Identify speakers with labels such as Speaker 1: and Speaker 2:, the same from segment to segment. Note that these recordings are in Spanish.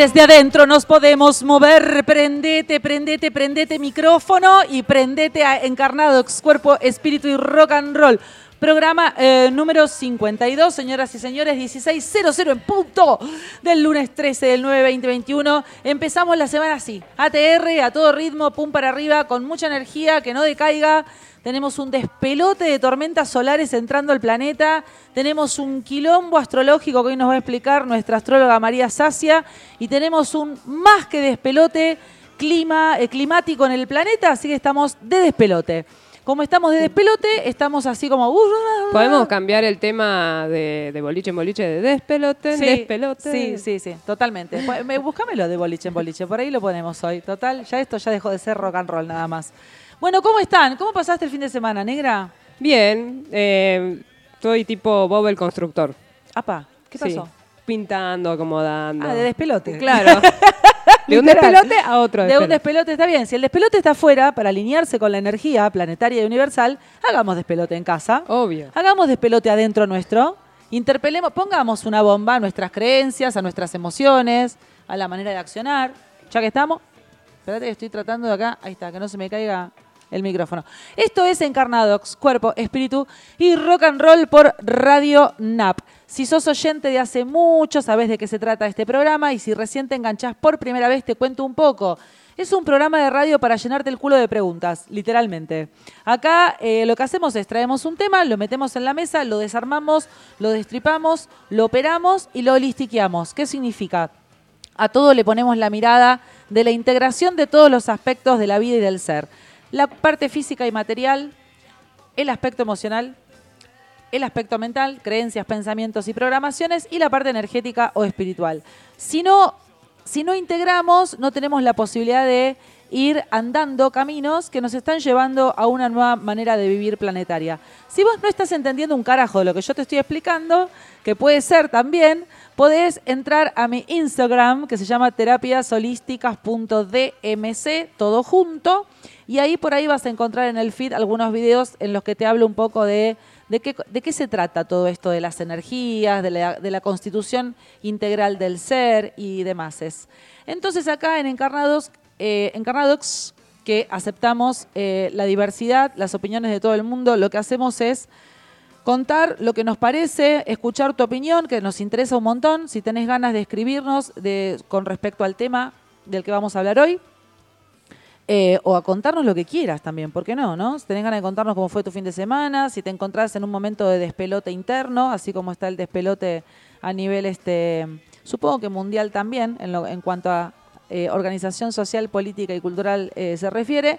Speaker 1: Desde adentro nos podemos mover. Prendete, prendete, prendete micrófono y prendete a Encarnadox, Cuerpo, Espíritu y Rock and Roll. Programa eh, número 52, señoras y señores, 16.00 en punto del lunes 13 del 9 2021. Empezamos la semana así, ATR, a todo ritmo, pum para arriba, con mucha energía, que no decaiga. Tenemos un despelote de tormentas solares entrando al planeta. Tenemos un quilombo astrológico que hoy nos va a explicar nuestra astróloga María Sacia. Y tenemos un más que despelote clima, eh, climático en el planeta, así que estamos de despelote. Como estamos de despelote, estamos así como... uh,
Speaker 2: Podemos cambiar el tema de, de boliche en boliche de despelote,
Speaker 1: Sí,
Speaker 2: despelote.
Speaker 1: Sí, sí, sí, totalmente. Me- Búscamelo de boliche en boliche, por ahí lo ponemos hoy. Total, ya esto ya dejó de ser rock and roll nada más. Bueno, ¿cómo están? ¿Cómo pasaste el fin de semana, negra?
Speaker 2: Bien, eh, soy tipo Bob el constructor.
Speaker 1: Apa, ¿qué
Speaker 2: Sí,
Speaker 1: pasó?
Speaker 2: Pintando, acomodando.
Speaker 1: Ah, de despelote.
Speaker 2: Claro. de un despelote a otro
Speaker 1: De un
Speaker 2: despelote.
Speaker 1: despelote está bien. Si el despelote está afuera, para alinearse con la energía planetaria y universal, hagamos despelote en casa.
Speaker 2: Obvio.
Speaker 1: Hagamos despelote adentro nuestro. Interpelemos, pongamos una bomba a nuestras creencias, a nuestras emociones, a la manera de accionar. Ya que estamos, espérate que estoy tratando de acá, ahí está, que no se me caiga el micrófono. Esto es Encarnadox, Cuerpo, Espíritu y Rock and Roll por Radio NAP. Si sos oyente de hace mucho, sabés de qué se trata este programa y si recién te enganchás por primera vez, te cuento un poco. Es un programa de radio para llenarte el culo de preguntas, literalmente. Acá eh, lo que hacemos es traemos un tema, lo metemos en la mesa, lo desarmamos, lo destripamos, lo operamos y lo listiqueamos. ¿Qué significa? A todo le ponemos la mirada de la integración de todos los aspectos de la vida y del ser. La parte física y material, el aspecto emocional, el aspecto mental, creencias, pensamientos y programaciones, y la parte energética o espiritual. Si no, si no integramos, no tenemos la posibilidad de ir andando caminos que nos están llevando a una nueva manera de vivir planetaria. Si vos no estás entendiendo un carajo de lo que yo te estoy explicando, que puede ser también, podés entrar a mi Instagram, que se llama terapiasholísticas.dmc, todo junto, y ahí por ahí vas a encontrar en el feed algunos videos en los que te hablo un poco de ¿De qué, de qué se trata todo esto de las energías, de la, de la constitución integral del ser y demás? Entonces acá en Encarnados, eh, Encarnadox, que aceptamos eh, la diversidad, las opiniones de todo el mundo, lo que hacemos es contar lo que nos parece, escuchar tu opinión, que nos interesa un montón, si tenés ganas de escribirnos de, con respecto al tema del que vamos a hablar hoy. Eh, o a contarnos lo que quieras también, ¿por qué no? no? Si tenés ganas de contarnos cómo fue tu fin de semana, si te encontrás en un momento de despelote interno, así como está el despelote a nivel, este, supongo que mundial también, en, lo- en cuanto a eh, organización social, política y cultural eh, se refiere,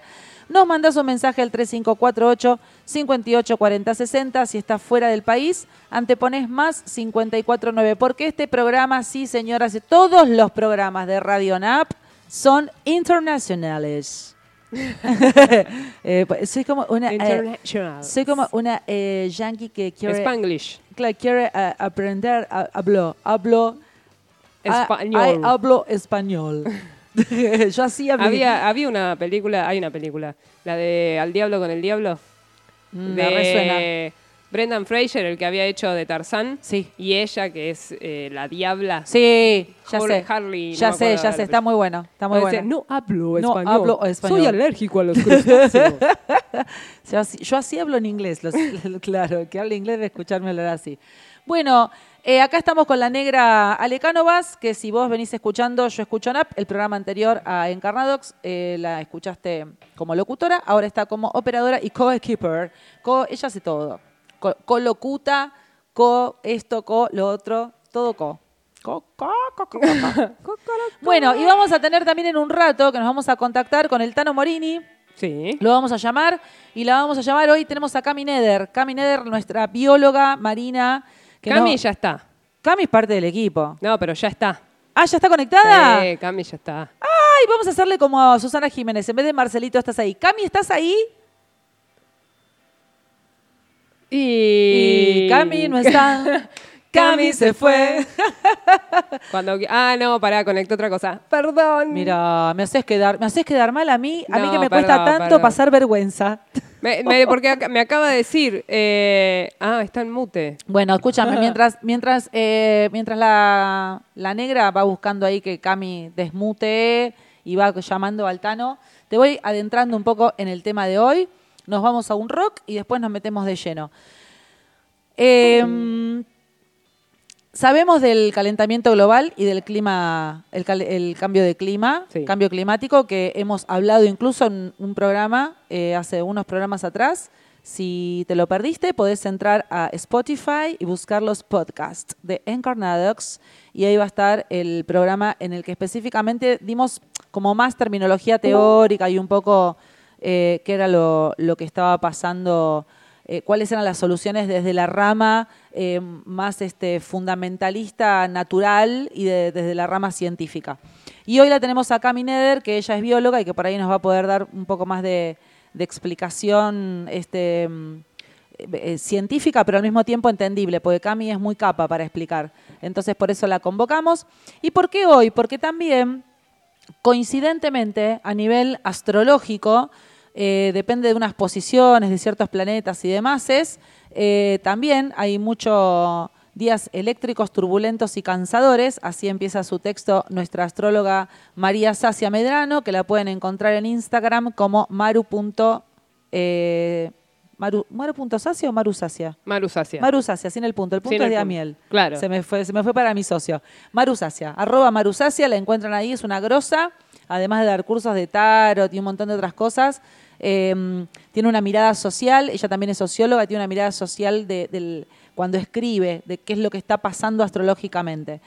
Speaker 1: nos mandás un mensaje al 3548 584060 si estás fuera del país, antepones más 549, porque este programa, sí señoras, todos los programas de Radio NAP son internacionales. Eh, pues, soy como una eh, soy como una eh, yankee que quiere
Speaker 2: Spanglish.
Speaker 1: claro, quiere aprender a- hablo hablo
Speaker 2: Español.
Speaker 1: ay, hablo español. Yo hacía
Speaker 2: Había, había una película, hay una película, la de Al Diablo con el Diablo,
Speaker 1: Mm, me resuena.
Speaker 2: de Brendan Fraser, el que había hecho de Tarzán,
Speaker 1: Sí.
Speaker 2: y ella, que es eh, la Diabla.
Speaker 1: Sí, ya
Speaker 2: Har-
Speaker 1: sé.
Speaker 2: Harley, no
Speaker 1: ya
Speaker 2: me
Speaker 1: sé, ya sé, está muy bueno, está muy bueno.
Speaker 2: No hablo
Speaker 1: No
Speaker 2: español.
Speaker 1: hablo español".
Speaker 2: Soy alérgico a los crustáceos.
Speaker 1: Yo así, yo así hablo en inglés, los- claro, que hable inglés de escucharme hablar así. Bueno, eh, acá estamos con la negra Ale Cánovas, que si vos venís escuchando, yo escucho NAP, el programa anterior a Encarnadox, eh, la escuchaste como locutora, ahora está como operadora y co-keeper. Co, ella hace todo. Co- Co-locuta, co esto, co lo otro, todo co. Co, co, co, co, co, co. Bueno, y vamos a tener también en un rato que nos vamos a contactar con el Tano Morini,
Speaker 2: sí.
Speaker 1: lo vamos a llamar y la vamos a llamar hoy. Tenemos a Cami Neder. Cami Neder, nuestra bióloga marina. Que
Speaker 2: Cami
Speaker 1: no-
Speaker 2: ya está.
Speaker 1: Cami es parte del equipo.
Speaker 2: No, pero ya está.
Speaker 1: Ah, ¿ya está conectada?
Speaker 2: Sí, Cami ya está.
Speaker 1: Ay, vamos a hacerle como a Susana Jiménez. En vez de Marcelito, estás ahí. Cami, ¿estás ahí?
Speaker 2: Y...
Speaker 1: Y Cami no está. Cami se fue.
Speaker 2: Cuando... Ah, no, pará, conecté otra cosa. Perdón.
Speaker 1: Mira, me haces quedar, me haces quedar mal a mí, a mí que me cuesta tanto
Speaker 2: perdón.
Speaker 1: pasar vergüenza.
Speaker 2: Me- me- porque me acaba de decir. eh, ah, está en mute.
Speaker 1: Bueno, escúchame, mientras, mientras, eh, mientras la, la negra va buscando ahí que Cami desmute y va llamando al Tano, te voy adentrando un poco en el tema de hoy. Nos vamos a un rock y después nos metemos de lleno. Eh, sabemos del calentamiento global y del clima, el, cal- el cambio de clima,
Speaker 2: Sí.
Speaker 1: cambio climático, que hemos hablado incluso en un programa, eh, hace unos programas atrás. Si te lo perdiste, podés entrar a Spotify y buscar los podcasts de Encarnadox y ahí va a estar el programa en el que específicamente dimos como más terminología teórica y un poco eh, qué era lo, lo que estaba pasando eh, cuáles eran las soluciones desde la rama eh, más este, fundamentalista natural y de- desde la rama científica. Y hoy la tenemos a Cami Neder, que ella es bióloga y que por ahí nos va a poder dar un poco más de, explicación este, mm, eh, científica, pero al mismo tiempo entendible, porque Cami es muy capa para explicar. Entonces por eso la convocamos. ¿Y por qué hoy? Porque también coincidentemente, a nivel astrológico, eh, depende de unas posiciones de ciertos planetas y demás, es, eh, también hay muchos días eléctricos turbulentos y cansadores, así empieza su texto nuestra astróloga María Sacia Medrano, que la pueden encontrar en Instagram como maru. eh, maru, ¿Maru.sacia o Maru Sacia?
Speaker 2: Maru Sacia.
Speaker 1: Maru Sacia, sin el punto. El punto
Speaker 2: Sin
Speaker 1: es de. Amiel.
Speaker 2: Claro.
Speaker 1: Se me fue, se me fue para mi socio. Marusacia, arroba Marusacia, la encuentran ahí, es una grosa, además de dar cursos de tarot y un montón de otras cosas. eh, tiene una mirada social, ella también es socióloga, tiene una mirada social de, cuando escribe, de qué es lo que está pasando astrológicamente.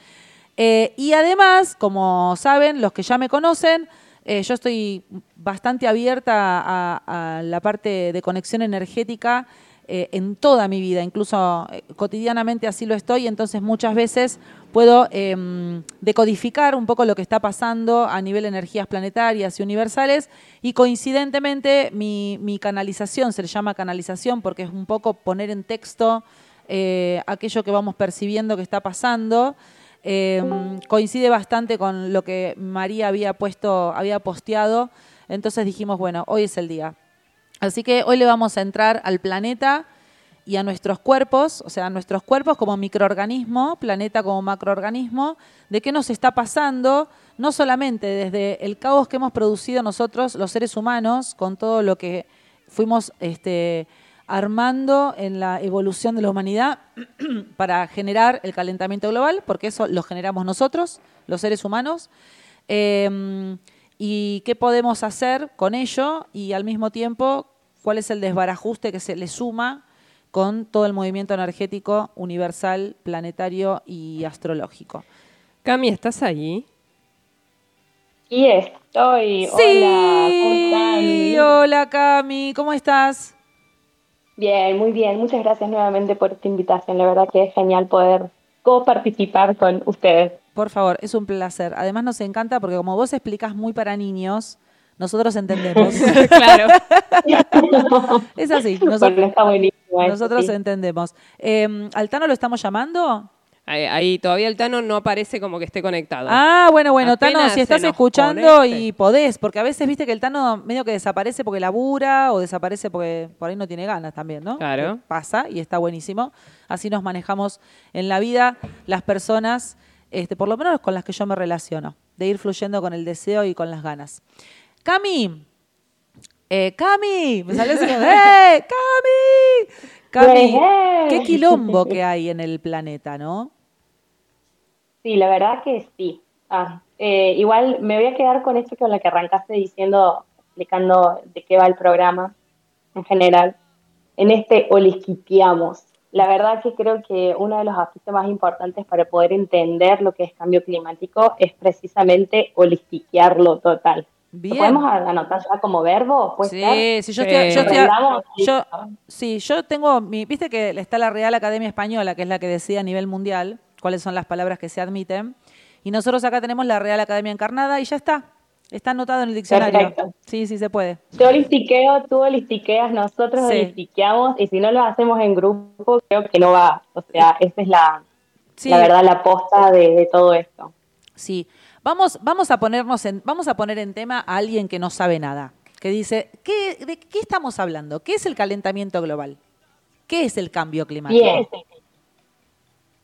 Speaker 1: Eh, y además, como saben, los que ya me conocen, eh, yo estoy bastante abierta a la parte de conexión energética eh, en toda mi vida, incluso eh, cotidianamente así lo estoy, entonces muchas veces puedo em, decodificar un poco lo que está pasando a nivel de energías planetarias y universales y coincidentemente mi, mi canalización, se le llama canalización porque es un poco poner en texto eh, aquello que vamos percibiendo que está pasando. Eh, coincide bastante con lo que María había puesto, había posteado. Entonces dijimos, bueno, hoy es el día. Así que hoy le vamos a entrar al planeta y a nuestros cuerpos, o sea, a nuestros cuerpos como microorganismo, planeta como macroorganismo, de qué nos está pasando, no solamente desde el caos que hemos producido nosotros, los seres humanos, con todo lo que fuimos este, armando en la evolución de la humanidad para generar el calentamiento global, porque eso lo generamos nosotros, los seres humanos, eh, y qué podemos hacer con ello y al mismo tiempo cuál es el desbarajuste que se le suma con todo el movimiento energético universal, planetario y astrológico.
Speaker 2: Cami, ¿estás ahí?
Speaker 3: Y estoy. Hola, ¿cómo están?
Speaker 1: hola Cami, ¿cómo estás?
Speaker 3: Bien, muy bien. Muchas gracias nuevamente por esta invitación. La verdad que es genial poder coparticipar con ustedes.
Speaker 1: Por favor, es un placer. Además nos encanta porque como vos explicás muy para niños, nosotros entendemos.
Speaker 2: claro.
Speaker 1: es así,
Speaker 3: Bueno,
Speaker 1: nosotros,
Speaker 3: está buenísimo. eso,
Speaker 1: nosotros
Speaker 3: sí.
Speaker 1: entendemos. Eh, ¿Altano lo estamos llamando?
Speaker 2: Ahí, ahí todavía el Tano no aparece como que esté conectado.
Speaker 1: Ah, bueno, bueno, Tano,
Speaker 2: Apenas
Speaker 1: si
Speaker 2: se
Speaker 1: estás escuchando
Speaker 2: conecte.
Speaker 1: y podés, porque a veces viste que el Tano medio que desaparece porque labura o desaparece porque por ahí no tiene ganas también, ¿no?
Speaker 2: Claro.
Speaker 1: Que Pasa y está buenísimo. Así nos manejamos en la vida las personas, este, por lo menos con las que yo me relaciono, de ir fluyendo con el deseo y con las ganas. Cami, eh, Cami, me salió así ¡eh, Cami! Cami, qué quilombo que hay en el planeta, ¿no?
Speaker 3: Sí, la verdad que sí. Ah, eh, igual me voy a quedar con esto con lo que arrancaste diciendo, explicando de qué va el programa en general. En este holisquipiamos. La verdad que creo que uno de los aspectos más importantes para poder entender lo que es cambio climático es precisamente holistiquearlo total. ¿Lo podemos anotar ya como verbo?
Speaker 1: Sí, sí, yo
Speaker 2: Sí.
Speaker 1: estoy, yo estoy-
Speaker 3: Arreglamos,
Speaker 1: yo-
Speaker 3: listo.
Speaker 1: sí, yo tengo mi, viste que está la Real Academia Española, que es la que decide a nivel mundial cuáles son las palabras que se admiten, y nosotros acá tenemos la Real Academia Encarnada y ya está, está anotado en el diccionario.
Speaker 3: Perfecto.
Speaker 1: Sí, sí se puede.
Speaker 3: Yo holistiqueo, tú holistiqueas, nosotros
Speaker 1: Sí.
Speaker 3: holistiqueamos, y si no lo hacemos en grupo, creo que no va. O sea, esa es la,
Speaker 1: Sí,
Speaker 3: la verdad, la posta de, de todo esto.
Speaker 1: sí. Vamos, vamos a ponernos en, vamos a poner en tema a alguien que no sabe nada, que dice, ¿qué, ¿de qué estamos hablando? ¿Qué es el calentamiento global? ¿Qué es el cambio climático?
Speaker 3: Bien.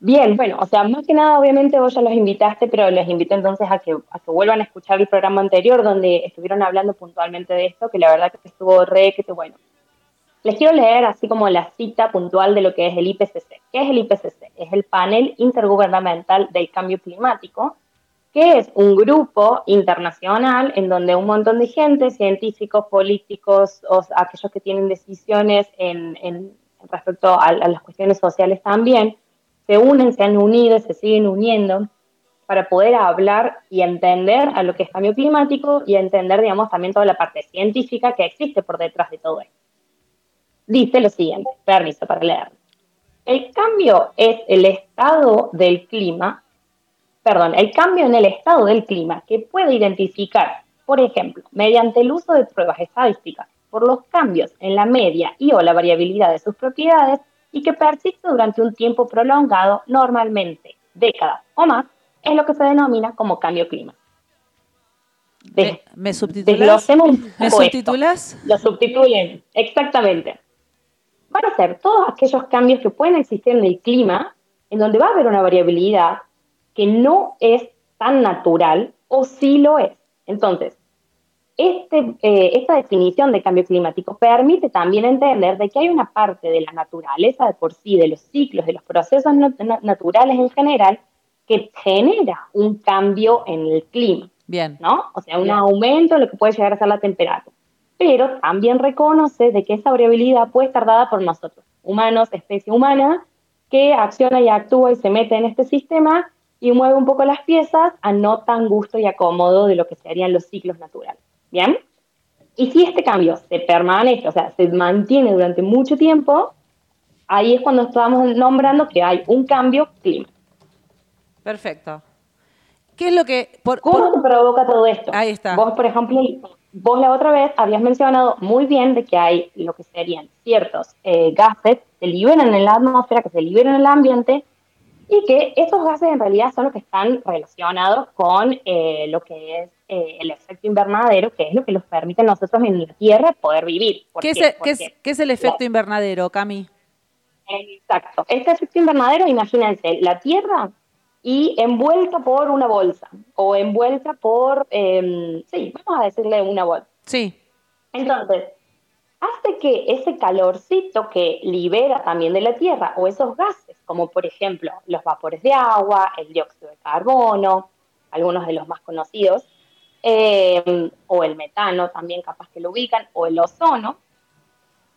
Speaker 3: Bien, bueno, o sea, más que nada, obviamente vos ya los invitaste, pero les invito entonces a que, a que vuelvan a escuchar el programa anterior donde estuvieron hablando puntualmente de esto, que la verdad que estuvo re, que bueno. Les quiero leer así como la cita puntual de lo que es el IPCC. ¿Qué es el IPCC? Es el Panel Intergubernamental del Cambio Climático, que es un grupo internacional en donde un montón de gente, científicos, políticos, o aquellos que tienen decisiones en, en respecto a, a las cuestiones sociales también, se unen, se han unido, se siguen uniendo para poder hablar y entender a lo que es cambio climático y entender, digamos, también toda la parte científica que existe por detrás de todo esto. Dice lo siguiente, permiso para leer. El cambio es el estado del clima, perdón, el cambio en el estado del clima que puede identificar, por ejemplo, mediante el uso de pruebas estadísticas por los cambios en la media y o la variabilidad de sus propiedades, y que persiste durante un tiempo prolongado, normalmente décadas o más, es lo que se denomina como cambio climático.
Speaker 1: ¿Me subtitulas? ¿Me subtitulas?
Speaker 3: Lo subtituyen, exactamente. Van a ser todos aquellos cambios que pueden existir en el clima, en donde va a haber una variabilidad que no es tan natural o sí lo es. Entonces, este, eh, esta definición de cambio climático permite también entender de que hay una parte de la naturaleza de por sí, de los ciclos, de los procesos naturales en general, que genera un cambio en el clima.
Speaker 1: Bien.
Speaker 3: ¿No? O sea, un aumento en lo que puede llegar a ser la temperatura. Pero también reconoce de que esa variabilidad puede estar dada por nosotros, humanos, especie humana, que acciona y actúa y se mete en este sistema y mueve un poco las piezas a no tan gusto y acomodo de lo que serían los ciclos naturales. ¿Bien? Y si este cambio se permanece, o sea, se mantiene durante mucho tiempo, ahí es cuando estamos nombrando que hay un cambio climático.
Speaker 1: Perfecto. ¿Qué es lo que...
Speaker 3: ¿Cómo se provoca todo esto?
Speaker 1: Ahí está.
Speaker 3: Vos, por ejemplo, vos la otra vez habías mencionado muy bien de que hay lo que serían ciertos eh, gases que se liberan en la atmósfera, que se liberan en el ambiente, y que esos gases en realidad son los que están relacionados con eh, lo que es eh, el efecto invernadero, que es lo que nos permite a nosotros en la Tierra poder vivir.
Speaker 1: ¿Qué, es, ¿qué, es, el efecto invernadero, Cami?
Speaker 3: Exacto. Este efecto invernadero, imagínense, la Tierra y envuelta por una bolsa, o envuelta por, em, sí, vamos a decirle una bolsa.
Speaker 1: Sí.
Speaker 3: Entonces, hace que ese calorcito que libera también de la Tierra o esos gases, como por ejemplo los vapores de agua, el dióxido de carbono, algunos de los más conocidos, eh, o el metano también capaz que lo ubican, o el ozono,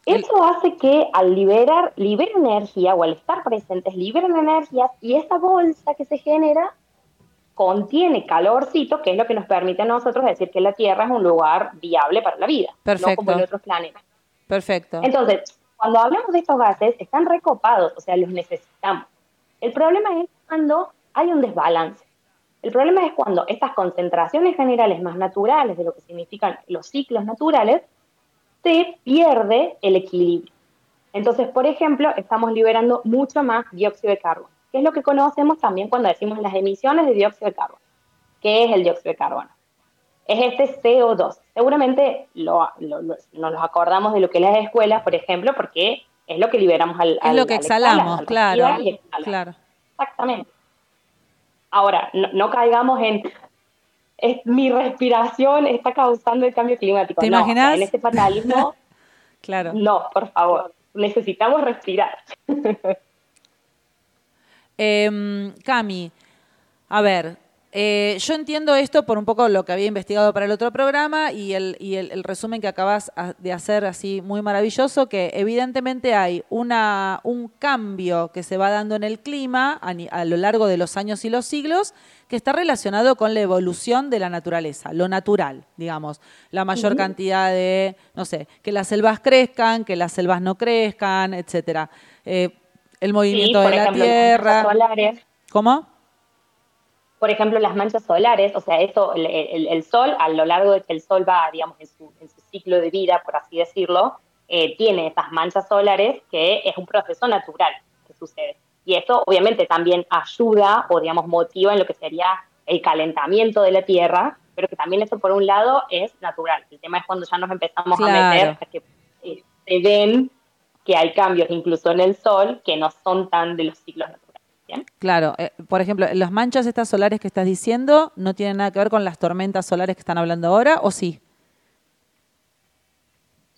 Speaker 3: eso hace que al liberar, liberen energía o al estar presentes, liberen energías y esa bolsa que se genera contiene calorcito, que es lo que nos permite a nosotros decir que la Tierra es un lugar viable para la vida,
Speaker 1: Perfecto.
Speaker 3: no como en otros planetas.
Speaker 1: Perfecto.
Speaker 3: Entonces, cuando hablamos de estos gases, están recopados, o sea, los necesitamos. El problema es cuando hay un desbalance. El problema es cuando estas concentraciones generales más naturales de lo que significan los ciclos naturales, se pierde el equilibrio. Entonces, por ejemplo, estamos liberando mucho más dióxido de carbono, que es lo que conocemos también cuando decimos las emisiones de dióxido de carbono. ¿Qué es el dióxido de carbono? Es este CO2. Seguramente lo, nos los acordamos de lo que las escuelas, por ejemplo, porque es lo que liberamos al...
Speaker 1: Es lo que exhalamos, claro, claro.
Speaker 3: Exactamente. Ahora, no, caigamos en... Es, mi respiración está causando el cambio climático.
Speaker 1: ¿Te imaginas?
Speaker 3: en este fatalismo...
Speaker 1: claro.
Speaker 3: No, por favor. Necesitamos respirar.
Speaker 1: eh, Cami, a ver, eh, yo entiendo esto por un poco lo que había investigado para el otro programa y el, y el, resumen que acabas de hacer así muy maravilloso, que evidentemente hay una, un cambio que se va dando en el clima a, lo largo de los años y los siglos que está relacionado con la evolución de la naturaleza, lo natural, digamos, la mayor cantidad de, no sé, que las selvas crezcan, que las selvas no crezcan, etcétera. Eh, el movimiento de la Tierra. ¿Cómo?
Speaker 3: Por ejemplo, las manchas solares, o sea, eso, el, sol, a lo largo de que el sol va, digamos, en su, ciclo de vida, por así decirlo, eh, tiene esas manchas solares que es un proceso natural que sucede. Y eso obviamente también ayuda o, digamos, motiva en lo que sería el calentamiento de la Tierra pero que también eso por un lado es natural. El tema es cuando ya nos empezamos a meter a que eh, se ven que hay cambios incluso en el sol que no son tan de los ciclos naturales.
Speaker 1: Claro, eh, por ejemplo, las manchas estas solares que estás diciendo no tienen nada que ver con las tormentas solares que están hablando ahora, ¿o sí?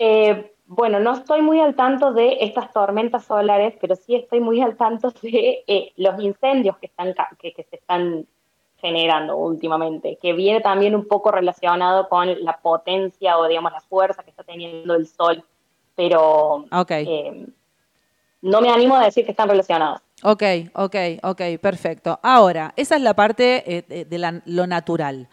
Speaker 3: Eh, bueno, no estoy muy al tanto de estas tormentas solares, pero sí estoy muy al tanto de eh, los incendios que, están, que, se están generando últimamente, que viene también un poco relacionado con la potencia o digamos la fuerza que está teniendo el sol, pero
Speaker 1: eh,
Speaker 3: no me animo a decir que están relacionados.
Speaker 1: Ok, ok, ok, perfecto. Ahora, esa es la parte eh, de lo natural.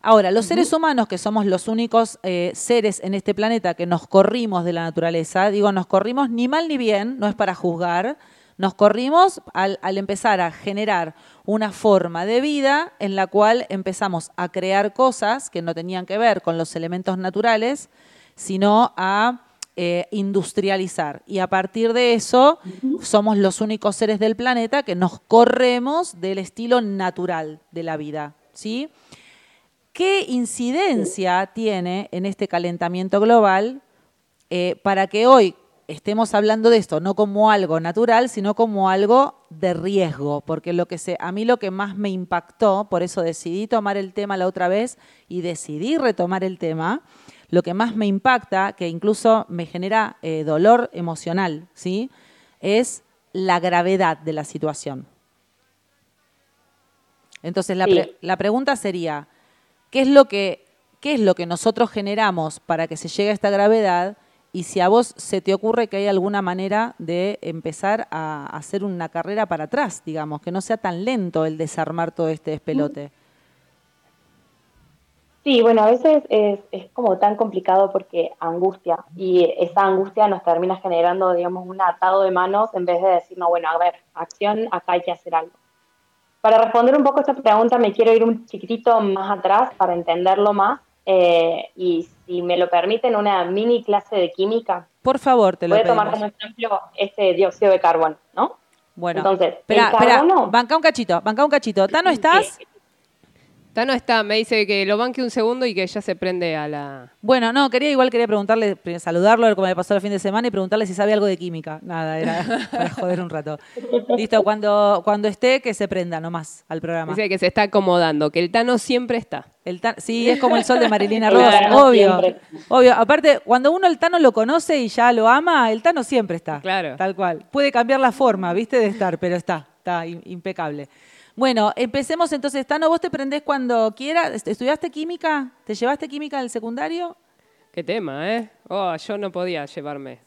Speaker 1: Ahora, los seres humanos, que somos los únicos eh, seres en este planeta que nos corrimos de la naturaleza, digo, nos corrimos ni mal ni bien, no es para juzgar, nos corrimos al, empezar a generar una forma de vida en la cual empezamos a crear cosas que no tenían que ver con los elementos naturales, sino a eh, industrializar. Y a partir de eso, somos los únicos seres del planeta que nos corremos del estilo natural de la vida. ¿Sí? ¿Qué incidencia tiene en este calentamiento global eh, para que hoy estemos hablando de esto no como algo natural, sino como algo de riesgo? Porque lo que se, a mí lo que más me impactó, por eso decidí tomar el tema la otra vez y decidí retomar el tema, lo que más me impacta, que incluso me genera eh, dolor emocional, ¿sí? es la gravedad de la situación. Entonces la, la pregunta sería, ¿Qué es lo que, qué es lo que nosotros generamos para que se llegue a esta gravedad? Y si a vos se te ocurre que hay alguna manera de empezar a hacer una carrera para atrás, digamos, que no sea tan lento el desarmar todo este despelote.
Speaker 3: Sí, bueno, a veces es, es, como tan complicado porque angustia y esa angustia nos termina generando, digamos, un atado de manos en vez de decir, no, bueno, a ver, acción, acá hay que hacer algo. Para responder un poco esta pregunta me quiero ir un chiquitito más atrás para entenderlo más eh, y si me lo permiten una mini clase de química.
Speaker 1: Por favor, te lo
Speaker 3: Voy a tomar como ejemplo este dióxido de carbono, ¿no?
Speaker 1: Bueno, entonces, espera, espera, banca un cachito, banca un cachito. ¿Tano estás?
Speaker 2: No está, me dice que lo banque un segundo y que ya se prende a la.
Speaker 1: Bueno, no, quería igual quería preguntarle, saludarlo, a ver cómo le pasó el fin de semana y preguntarle si sabe algo de química. Nada, era para joder un rato. Listo, cuando, cuando esté, que se prenda nomás al programa.
Speaker 2: Dice que se está acomodando, que el Tano siempre está.
Speaker 1: El sí, es como el sol de Marilina Rosa, obvio. Obvio. Aparte, cuando uno el Tano lo conoce y ya lo ama, el Tano siempre está.
Speaker 2: Claro.
Speaker 1: Tal cual. Puede cambiar la forma, viste, de estar, pero está, está impecable. Bueno, empecemos entonces. Tano, vos te prendés cuando quieras. ¿Estudiaste química? ¿Te llevaste química del secundario?
Speaker 2: Qué tema, ¿eh? Oh, yo no podía llevarme.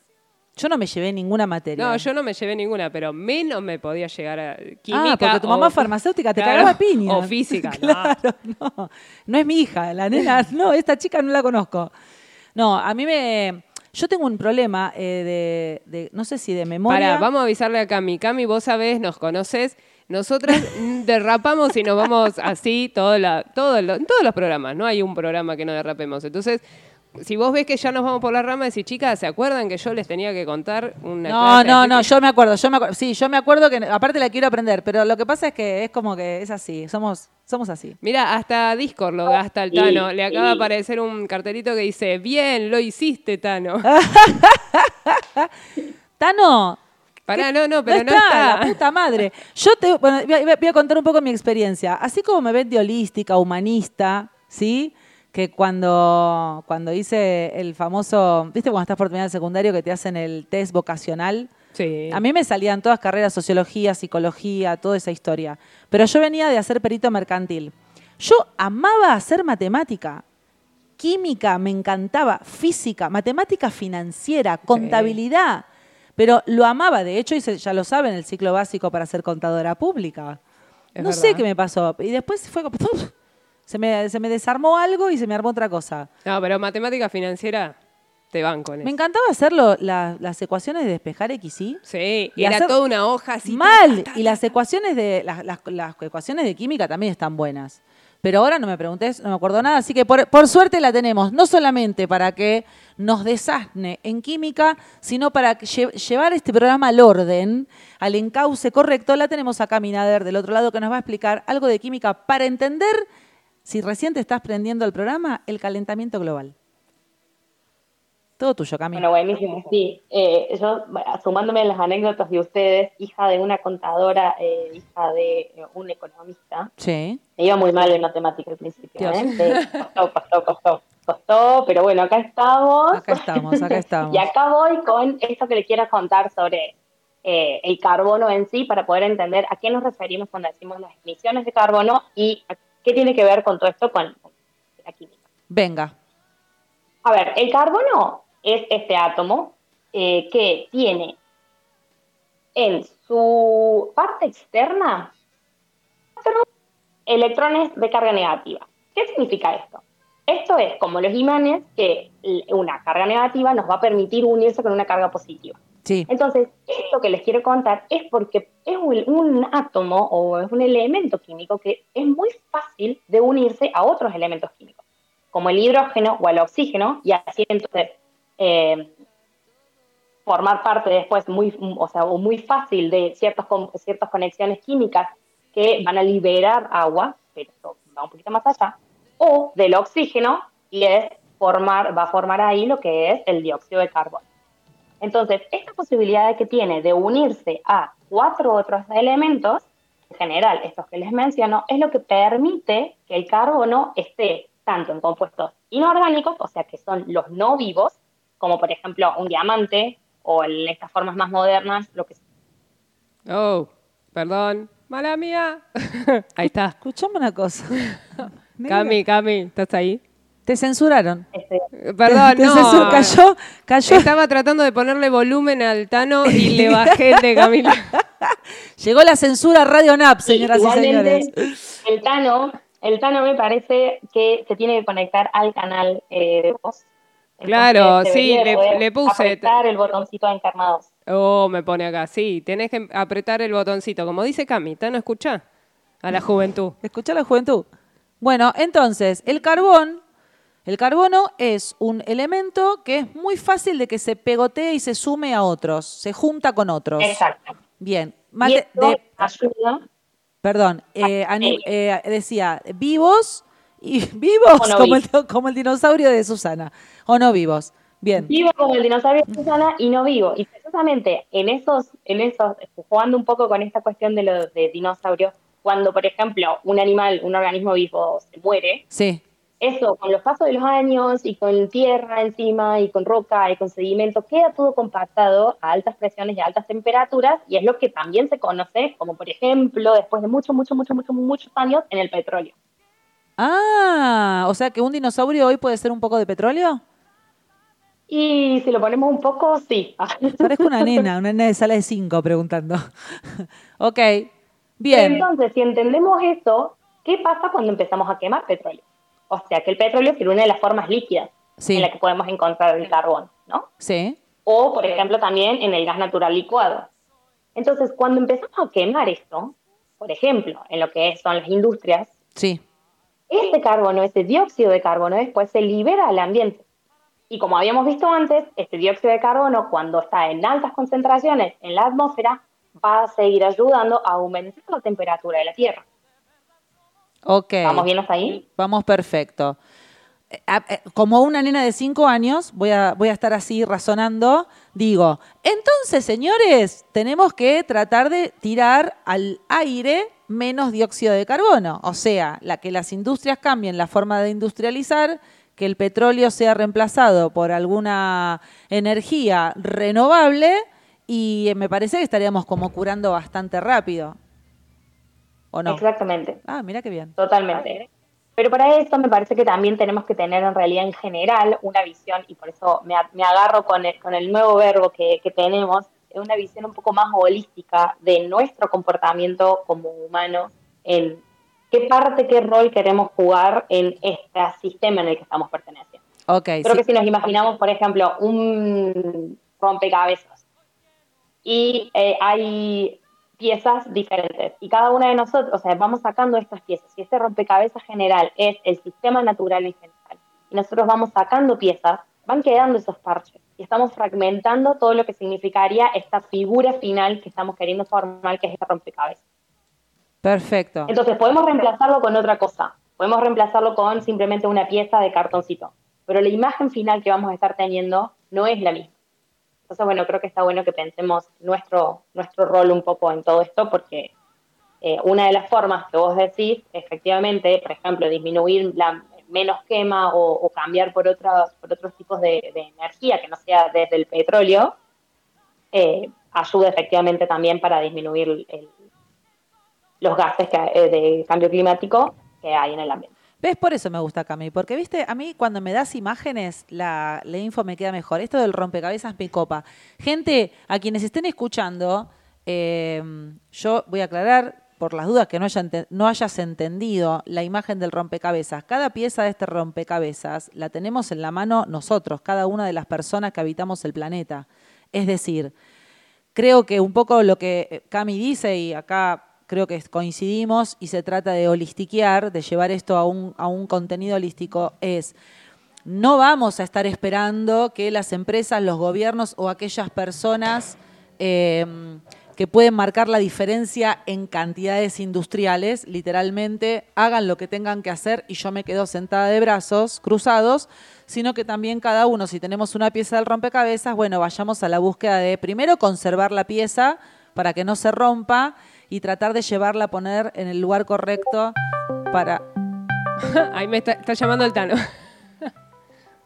Speaker 1: Yo no me llevé ninguna materia.
Speaker 2: No, yo no me llevé ninguna, pero menos me podía llegar a química. Ah,
Speaker 1: porque tu mamá farmacéutica te cagaba piña.
Speaker 2: O física,
Speaker 1: claro, no. no. es mi hija, la nena, no, esta chica no la conozco. No, a mí me... Yo tengo un problema eh, de, no sé si de memoria.
Speaker 2: Para, vamos a avisarle a Cami. Cami, vos sabés, nos conoces nosotras derrapamos y nos vamos así todo la, todo en todos los programas. No hay un programa que no derrapemos. Entonces, si vos ves que ya nos vamos por la rama, decís, chicas, ¿se acuerdan que yo les tenía que contar una
Speaker 1: No, no, no, yo me acuerdo, yo me acuerdo. Sí, yo me acuerdo que aparte la quiero aprender, pero lo que pasa es que es como que es así, somos somos así.
Speaker 2: Mira, hasta Discord lo gasta el Tano. Le acaba de aparecer un cartelito que dice, bien, lo hiciste, Tano.
Speaker 1: Tano,
Speaker 2: Pará, no, no, pero no, está,
Speaker 1: La puta madre. Yo te bueno, voy, a, contar un poco mi experiencia. Así como me ven de holística, humanista, ¿sí? Que cuando, cuando hice el famoso, ¿viste cuando estás por terminar el secundario que te hacen el test vocacional?
Speaker 2: Sí.
Speaker 1: A mí me salían todas carreras, sociología, psicología, toda esa historia. Pero yo venía de hacer perito mercantil. Yo amaba hacer matemática. Química me encantaba, física, matemática financiera, contabilidad. Pero lo amaba, de hecho, y ya lo saben, el ciclo básico para ser contadora pública. no sé qué me pasó. Y después fue como... Se me, se me desarmó algo y se me armó otra cosa.
Speaker 2: No, pero matemática financiera te van con eso.
Speaker 1: Me encantaba hacerlo, las ecuaciones de despejar X,
Speaker 2: ¿sí? Sí, y era toda una hoja así.
Speaker 1: Mal. y las ecuaciones de las, las, ecuaciones de química también están buenas. Pero ahora no me preguntes, no me acuerdo nada, así que por, suerte la tenemos, no solamente para que nos desasne en química, sino para llevar este programa al orden, al encauce correcto, la tenemos acá Minader del otro lado que nos va a explicar algo de química para entender si recién te estás prendiendo el programa, el calentamiento global. Todo tuyo, Cami.
Speaker 3: Bueno, buenísimo, sí. Eh, yo, sumándome a las anécdotas de ustedes, hija de una contadora, eh, hija de eh, un economista,
Speaker 1: Sí.
Speaker 3: me iba muy mal en matemática al principio, ¿eh? Costó, costó, costó, costó, pero bueno, acá estamos.
Speaker 1: Acá estamos, acá estamos.
Speaker 3: Y acá voy con esto que le quiero contar sobre eh, el carbono en sí, para poder entender a qué nos referimos cuando decimos las emisiones de carbono y a qué tiene que ver con todo esto con la química.
Speaker 1: Venga.
Speaker 3: A ver, el carbono es este átomo eh, que tiene en su parte externa cuatro electrones de carga negativa. ¿Qué significa esto? Esto es como los imanes que una carga negativa nos va a permitir unirse con una carga positiva.
Speaker 1: Sí.
Speaker 3: Entonces, esto que les quiero contar es porque es un, un átomo o es un elemento químico que es muy fácil de unirse a otros elementos químicos, como el hidrógeno o el oxígeno, y así entonces eh, formar parte después muy, o sea, muy fácil de ciertas conexiones químicas que van a liberar agua, pero esto va un poquito más allá, o del oxígeno, y es formar, va a formar ahí lo que es el dióxido de carbono. Entonces, esta posibilidad que tiene de unirse a cuatro otros elementos, en general estos que les menciono, es lo que permite que el carbono esté tanto en compuestos inorgánicos, o sea que son los no vivos, como por ejemplo un diamante, o en estas formas más modernas, lo que
Speaker 2: Oh, perdón. Mala mía. Ahí está.
Speaker 1: Escuchame una cosa.
Speaker 2: Cami, Cami, ¿estás ahí?
Speaker 1: Te censuraron.
Speaker 3: este,
Speaker 2: Perdón,
Speaker 1: Te- te
Speaker 2: no.
Speaker 1: censuró. Cayó, cayó.
Speaker 2: Estaba tratando de ponerle volumen al Tano y le bajé de Camila.
Speaker 1: Llegó la censura a Radio NAP, señoras y señores.
Speaker 3: El Tano, el Tano me parece que se tiene que conectar al canal eh, de voz.
Speaker 2: Claro,
Speaker 3: Entonces,
Speaker 2: sí, le- puse-
Speaker 3: apretar el botoncito de encarnados.
Speaker 2: Oh, me pone acá. Sí, tenés que apretar el botoncito. Como dice Cami, Tano, escucha a la juventud.
Speaker 1: Escucha la juventud. Bueno, entonces, el carbón, el carbono es un elemento que es muy fácil de que se pegotee y se sume a otros, se junta con otros.
Speaker 3: Exacto.
Speaker 1: Bien.
Speaker 3: Y
Speaker 1: Mate-
Speaker 3: esto
Speaker 1: de-
Speaker 3: ayuda
Speaker 1: perdón, eh, ani- eh, decía vivos y vivos
Speaker 3: no
Speaker 1: como, el, como el dinosaurio de Susana, o no vivos. Bien.
Speaker 3: vivo como el dinosaurio de Susana y no vivo. Y precisamente en esos, en esos, jugando un poco con esta cuestión de los de dinosaurios, cuando por ejemplo un animal, un organismo vivo se muere,
Speaker 1: Sí.
Speaker 3: eso con los pasos de los años y con tierra encima y con roca y con sedimento, queda todo compactado a altas presiones y a altas temperaturas y es lo que también se conoce como por ejemplo después de muchos, muchos, muchos, muchos, muchos años en el petróleo.
Speaker 1: Ah, o sea que un dinosaurio hoy puede ser un poco de petróleo.
Speaker 3: Y si lo ponemos un poco, sí.
Speaker 1: Parezco una nena, una nena de sala de cinco preguntando. ok, bien.
Speaker 3: Entonces, si entendemos eso, ¿qué pasa cuando empezamos a quemar petróleo? O sea, que el petróleo es una de las formas líquidas
Speaker 1: Sí.
Speaker 3: en la que podemos encontrar el carbón, ¿no?
Speaker 1: Sí,
Speaker 3: O, por ejemplo, también en el gas natural licuado. Entonces, cuando empezamos a quemar esto, por ejemplo, en lo que son las industrias,
Speaker 1: sí.
Speaker 3: Ese carbono, ese dióxido de carbono, después se libera al ambiente. Y como habíamos visto antes, este dióxido de carbono, cuando está en altas concentraciones en la atmósfera, va a seguir ayudando a aumentar la temperatura de la Tierra.
Speaker 1: Ok.
Speaker 3: ¿Vamos bien hasta ahí?
Speaker 1: Vamos perfecto. Eh, eh, Como una nena de cinco años, voy a, voy a estar así razonando, digo, entonces, señores, tenemos que tratar de tirar al aire menos dióxido de carbono. O sea, la que las industrias cambien la forma de industrializar, que el petróleo sea reemplazado por alguna energía renovable y eh, me parece que estaríamos como curando bastante rápido. ¿O no?
Speaker 3: Exactamente,
Speaker 1: Ah, mira qué bien.
Speaker 3: totalmente. Pero para eso me parece que también tenemos que tener en realidad en general una visión, y por eso me, me agarro con el, con el nuevo verbo que, que tenemos, una visión un poco más holística de nuestro comportamiento como humanos, en qué parte, qué rol queremos jugar en este sistema en el que estamos perteneciendo.
Speaker 1: Ok,
Speaker 3: Creo
Speaker 1: sí.
Speaker 3: que si nos imaginamos, por ejemplo, un rompecabezas y eh, hay piezas diferentes y cada una de nosotros, o sea, vamos sacando estas piezas y este rompecabezas general es el sistema natural en general y nosotros vamos sacando piezas, van quedando esos parches y estamos fragmentando todo lo que significaría esta figura final que estamos queriendo formar, que es este rompecabezas.
Speaker 1: Perfecto.
Speaker 3: Entonces podemos reemplazarlo con otra cosa. podemos reemplazarlo con simplemente una pieza de cartoncito, pero la imagen final que vamos a estar teniendo no es la misma. Entonces, bueno, creo que está bueno que pensemos nuestro, nuestro rol un poco en todo esto, porque eh, una de las formas que vos decís, efectivamente, por ejemplo, disminuir la menos quema o, cambiar por otros, por otros tipos de, energía que no sea desde el petróleo, eh, ayuda efectivamente también para disminuir los gases eh, de cambio climático que hay en el ambiente.
Speaker 1: ¿Ves? Por eso me gusta Cami, porque viste, a mí cuando me das imágenes, la, la info me queda mejor. Esto del rompecabezas me copa. Gente, a quienes estén escuchando, eh, yo voy a aclarar, por las dudas que no, hayas entendido la imagen del rompecabezas, cada pieza de este rompecabezas la tenemos en la mano nosotros, cada una de las personas que habitamos el planeta. Es decir, creo que un poco lo que Cami dice, y acá creo que coincidimos, y se trata de holistiquear, de llevar esto a un, a un contenido holístico, es no vamos a estar esperando que las empresas, los gobiernos o aquellas personas eh, que pueden marcar la diferencia en cantidades industriales, literalmente hagan lo que tengan que hacer y yo me quedo sentada de brazos cruzados, sino que también cada uno, si tenemos una pieza del rompecabezas, bueno, vayamos a la búsqueda de primero conservar la pieza para que no se rompa y tratar de llevarla a poner en el lugar correcto para...
Speaker 2: Ahí me está, llamando el Tano.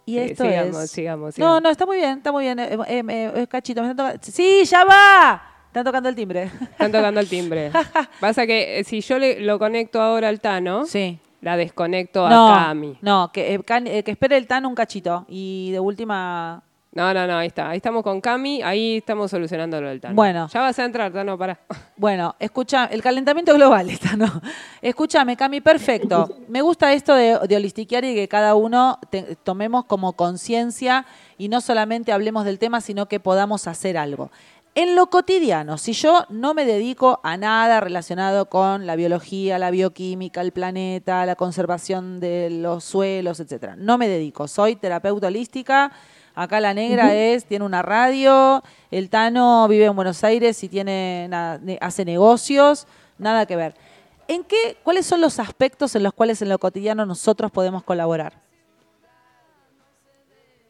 Speaker 1: Y esto
Speaker 2: sigamos, sigamos,
Speaker 1: No, no, está muy bien, está muy bien. Eh, eh, eh, cachito, Sí, ya va. Están tocando el timbre.
Speaker 2: Están tocando el timbre. Pasa que eh, si yo le, lo conecto ahora al Tano,
Speaker 1: sí.
Speaker 2: la desconecto a Cami.
Speaker 1: No, que, eh, eh, que espere el Tano un cachito. Y de última.
Speaker 2: No, no, no, ahí está. Ahí estamos con Cami, ahí estamos solucionando lo del Tano.
Speaker 1: Bueno.
Speaker 2: Ya vas a entrar, Tano, para.
Speaker 1: Bueno, escucha, el calentamiento global está, ¿no? Escúchame, Cami, perfecto. Me gusta esto de, de holistiquear y que cada uno tomemos como conciencia y no solamente hablemos del tema, sino que podamos hacer algo. En lo cotidiano, si yo no me dedico a nada relacionado con la biología, la bioquímica, el planeta, la conservación de los suelos, etcétera, no me dedico, soy terapeuta holística. Acá la negra es, tiene una radio, el Tano vive en Buenos Aires y tiene hace negocios, nada que ver. ¿En qué, cuáles son los aspectos en los cuales en lo cotidiano nosotros podemos colaborar?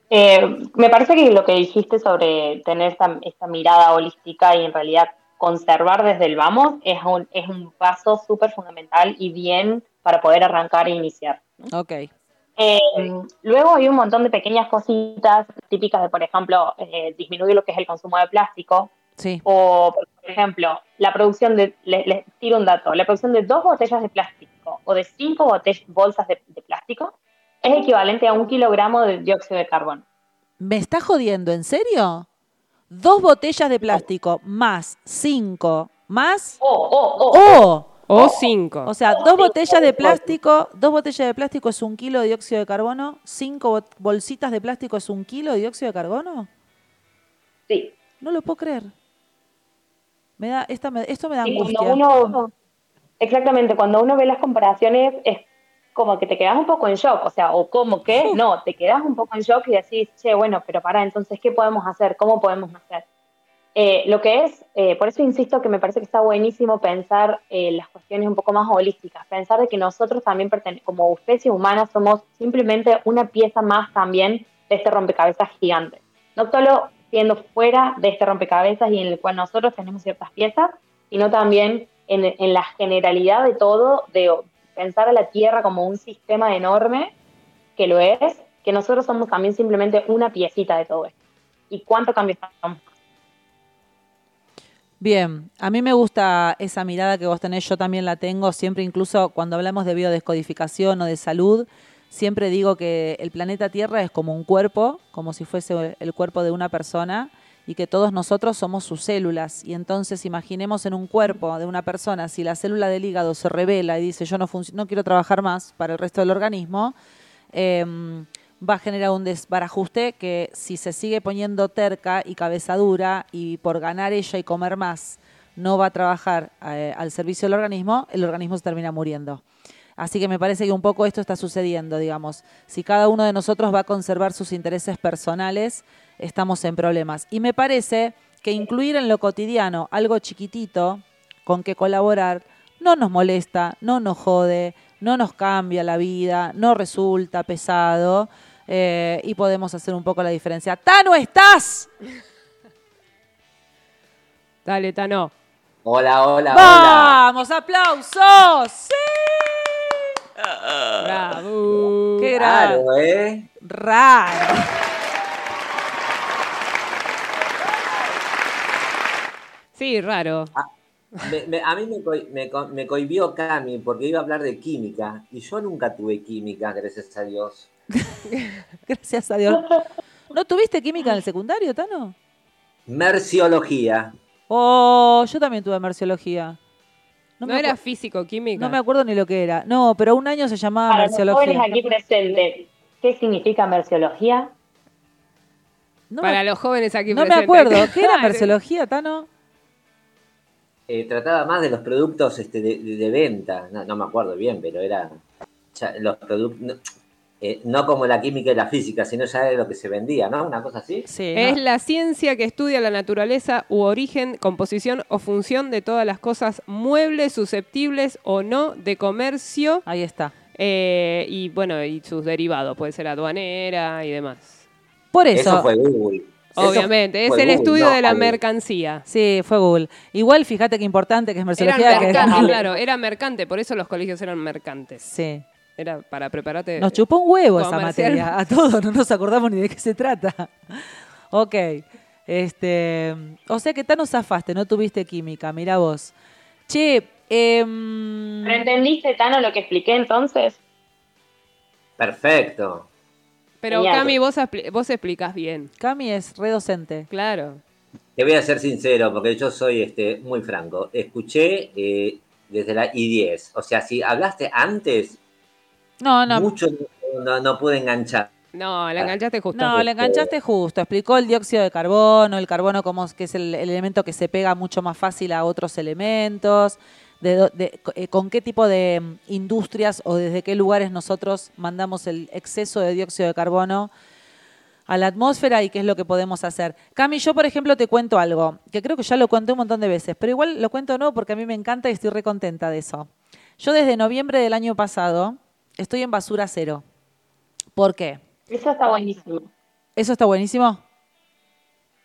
Speaker 3: Eh, me parece que lo que dijiste sobre tener esta, mirada holística y en realidad conservar desde el vamos es un, es un paso súper fundamental y bien para poder arrancar e iniciar.
Speaker 1: Ok.
Speaker 3: Eh, luego hay un montón de pequeñas cositas típicas de, por ejemplo, eh, disminuir lo que es el consumo de plástico.
Speaker 1: Sí.
Speaker 3: O, por ejemplo, la producción de, les, tiro un dato, la producción de dos botellas de plástico o de cinco bolsas de plástico es equivalente a un kilogramo de dióxido de carbono.
Speaker 1: ¿Me está jodiendo? ¿En serio? Dos botellas de plástico más cinco más...
Speaker 3: O, o,
Speaker 1: o.
Speaker 2: O cinco.
Speaker 1: O sea, dos botellas de plástico, dos botellas de plástico es un kilo de dióxido de carbono, cinco bolsitas de plástico es un kilo de dióxido de carbono.
Speaker 3: Sí.
Speaker 1: No lo puedo creer. Me da, esta esto me da angustia.
Speaker 3: exactamente, cuando uno ve las comparaciones es como que te quedas un poco en shock, o sea, o como que, no, te quedas un poco en shock y decís, che, bueno, pero para, entonces, ¿qué podemos hacer? ¿Cómo podemos hacer? Eh, lo que es, eh, por eso insisto que me parece que está buenísimo pensar eh, las cuestiones un poco más holísticas, pensar de que nosotros también como especie humana somos simplemente una pieza más también de este rompecabezas gigante. No solo siendo fuera de este rompecabezas y en el cual nosotros tenemos ciertas piezas, sino también en, en la generalidad de todo, de, pensar a la Tierra como un sistema enorme, que lo es, que nosotros somos también simplemente una piecita de todo esto. ¿Y cuánto cambio estamos?
Speaker 1: Bien, a mí me gusta esa mirada que vos tenés, yo también la tengo, siempre incluso cuando hablamos de biodescodificación o de salud, siempre digo que el planeta Tierra es como un cuerpo, como si fuese el cuerpo de una persona, y que todos nosotros somos sus células. Y entonces imaginemos en un cuerpo de una persona, si la célula del hígado se revela y dice yo no, no quiero trabajar más para el resto del organismo, em, va a generar un desbarajuste que si se sigue poniendo terca y cabeza dura y por ganar ella y comer más no va a trabajar eh, al servicio del organismo, el organismo se termina muriendo. Así que me parece que un poco esto está sucediendo, digamos. Si cada uno de nosotros va a conservar sus intereses personales, estamos en problemas. Y me parece que incluir en lo cotidiano algo chiquitito con que colaborar no nos molesta, no nos jode, no nos cambia la vida, no resulta pesado eh, y podemos hacer un poco la diferencia. ¡Tano, estás!
Speaker 2: Dale, Tano.
Speaker 4: Hola, hola, hola.
Speaker 1: ¡Vamos, aplausos! ¡Sí!
Speaker 2: Bravo.
Speaker 1: ¡Qué grande!
Speaker 4: Claro, ¿eh?
Speaker 1: Raro.
Speaker 2: Sí, raro.
Speaker 4: Me- me- a mí me, coi- me co- me cohibió Cami porque iba a hablar de química y yo nunca tuve química, gracias a Dios.
Speaker 1: Gracias a Dios. ¿No tuviste química en el secundario, Tano?
Speaker 4: Merciología.
Speaker 1: Oh, yo también tuve merciología.
Speaker 2: No,
Speaker 1: me
Speaker 2: era
Speaker 1: acu-
Speaker 2: físico-química.
Speaker 1: No me acuerdo ni lo que era. No, pero un año se llamaba
Speaker 3: Para los jóvenes
Speaker 1: merciología.
Speaker 3: aquí presentes, ¿qué significa merciología?
Speaker 1: No,
Speaker 2: Para
Speaker 1: me,
Speaker 2: los jóvenes aquí
Speaker 1: no me
Speaker 2: presentes.
Speaker 1: acuerdo. ¿Qué era merciología, Tano?
Speaker 4: Eh, trataba más de los productos este, de, de- de venta. No, no me acuerdo bien, pero era los productos. No, eh, no como la química y la física, sino ya de lo que se vendía, ¿no? Una cosa así.
Speaker 1: Sí.
Speaker 2: Es
Speaker 1: no.
Speaker 2: la ciencia que estudia la naturaleza u origen, composición o función de todas las cosas muebles, susceptibles o no de comercio
Speaker 1: Ahí está.
Speaker 2: eh, y bueno, y sus derivados, puede ser aduanera y demás.
Speaker 1: Por
Speaker 4: Eso,
Speaker 1: eso.
Speaker 4: fue Google.
Speaker 2: Obviamente, es el
Speaker 4: Google,
Speaker 2: estudio
Speaker 4: no
Speaker 2: de la mercancía.
Speaker 1: Sí, fue Google. Igual, fíjate qué importante que es
Speaker 2: Era
Speaker 1: merciología. que-
Speaker 2: mercante, claro, era mercante, por eso los colegios eran mercantes.
Speaker 1: Sí.
Speaker 2: Era para prepararte.
Speaker 1: Nos chupó un huevo esa materia. A todos no nos acordamos ni de qué se trata. Ok. Este, o sea que tan nos zafaste, no tuviste química, mira vos. Che, em,
Speaker 3: ¿Pero entendiste, Tano, lo que expliqué entonces?
Speaker 4: Perfecto.
Speaker 2: Pero
Speaker 3: Genial.
Speaker 2: Cami, vos, vos explicás bien.
Speaker 1: Cami es redocente.
Speaker 2: Claro.
Speaker 4: Te voy a ser sincero, porque yo soy este, muy franco. Escuché eh, desde la I10. O sea, si hablaste antes,
Speaker 1: No, no.
Speaker 4: mucho no, no pude enganchar.
Speaker 2: No, la enganchaste justo.
Speaker 1: No, le enganchaste justo. Explicó el dióxido de carbono, el carbono como es- que es el, el elemento que se pega mucho más fácil a otros elementos, de, de- eh, con qué tipo de mm, industrias o desde qué lugares nosotros mandamos el exceso de dióxido de carbono a la atmósfera y qué es lo que podemos hacer. Cami, yo por ejemplo te cuento algo, que creo que ya lo conté un montón de veces, pero igual lo cuento no porque a mí me encanta y estoy recontenta de eso. Yo desde noviembre del año pasado estoy en basura cero. ¿Por qué?
Speaker 3: Eso está buenísimo.
Speaker 1: ¿Eso está buenísimo?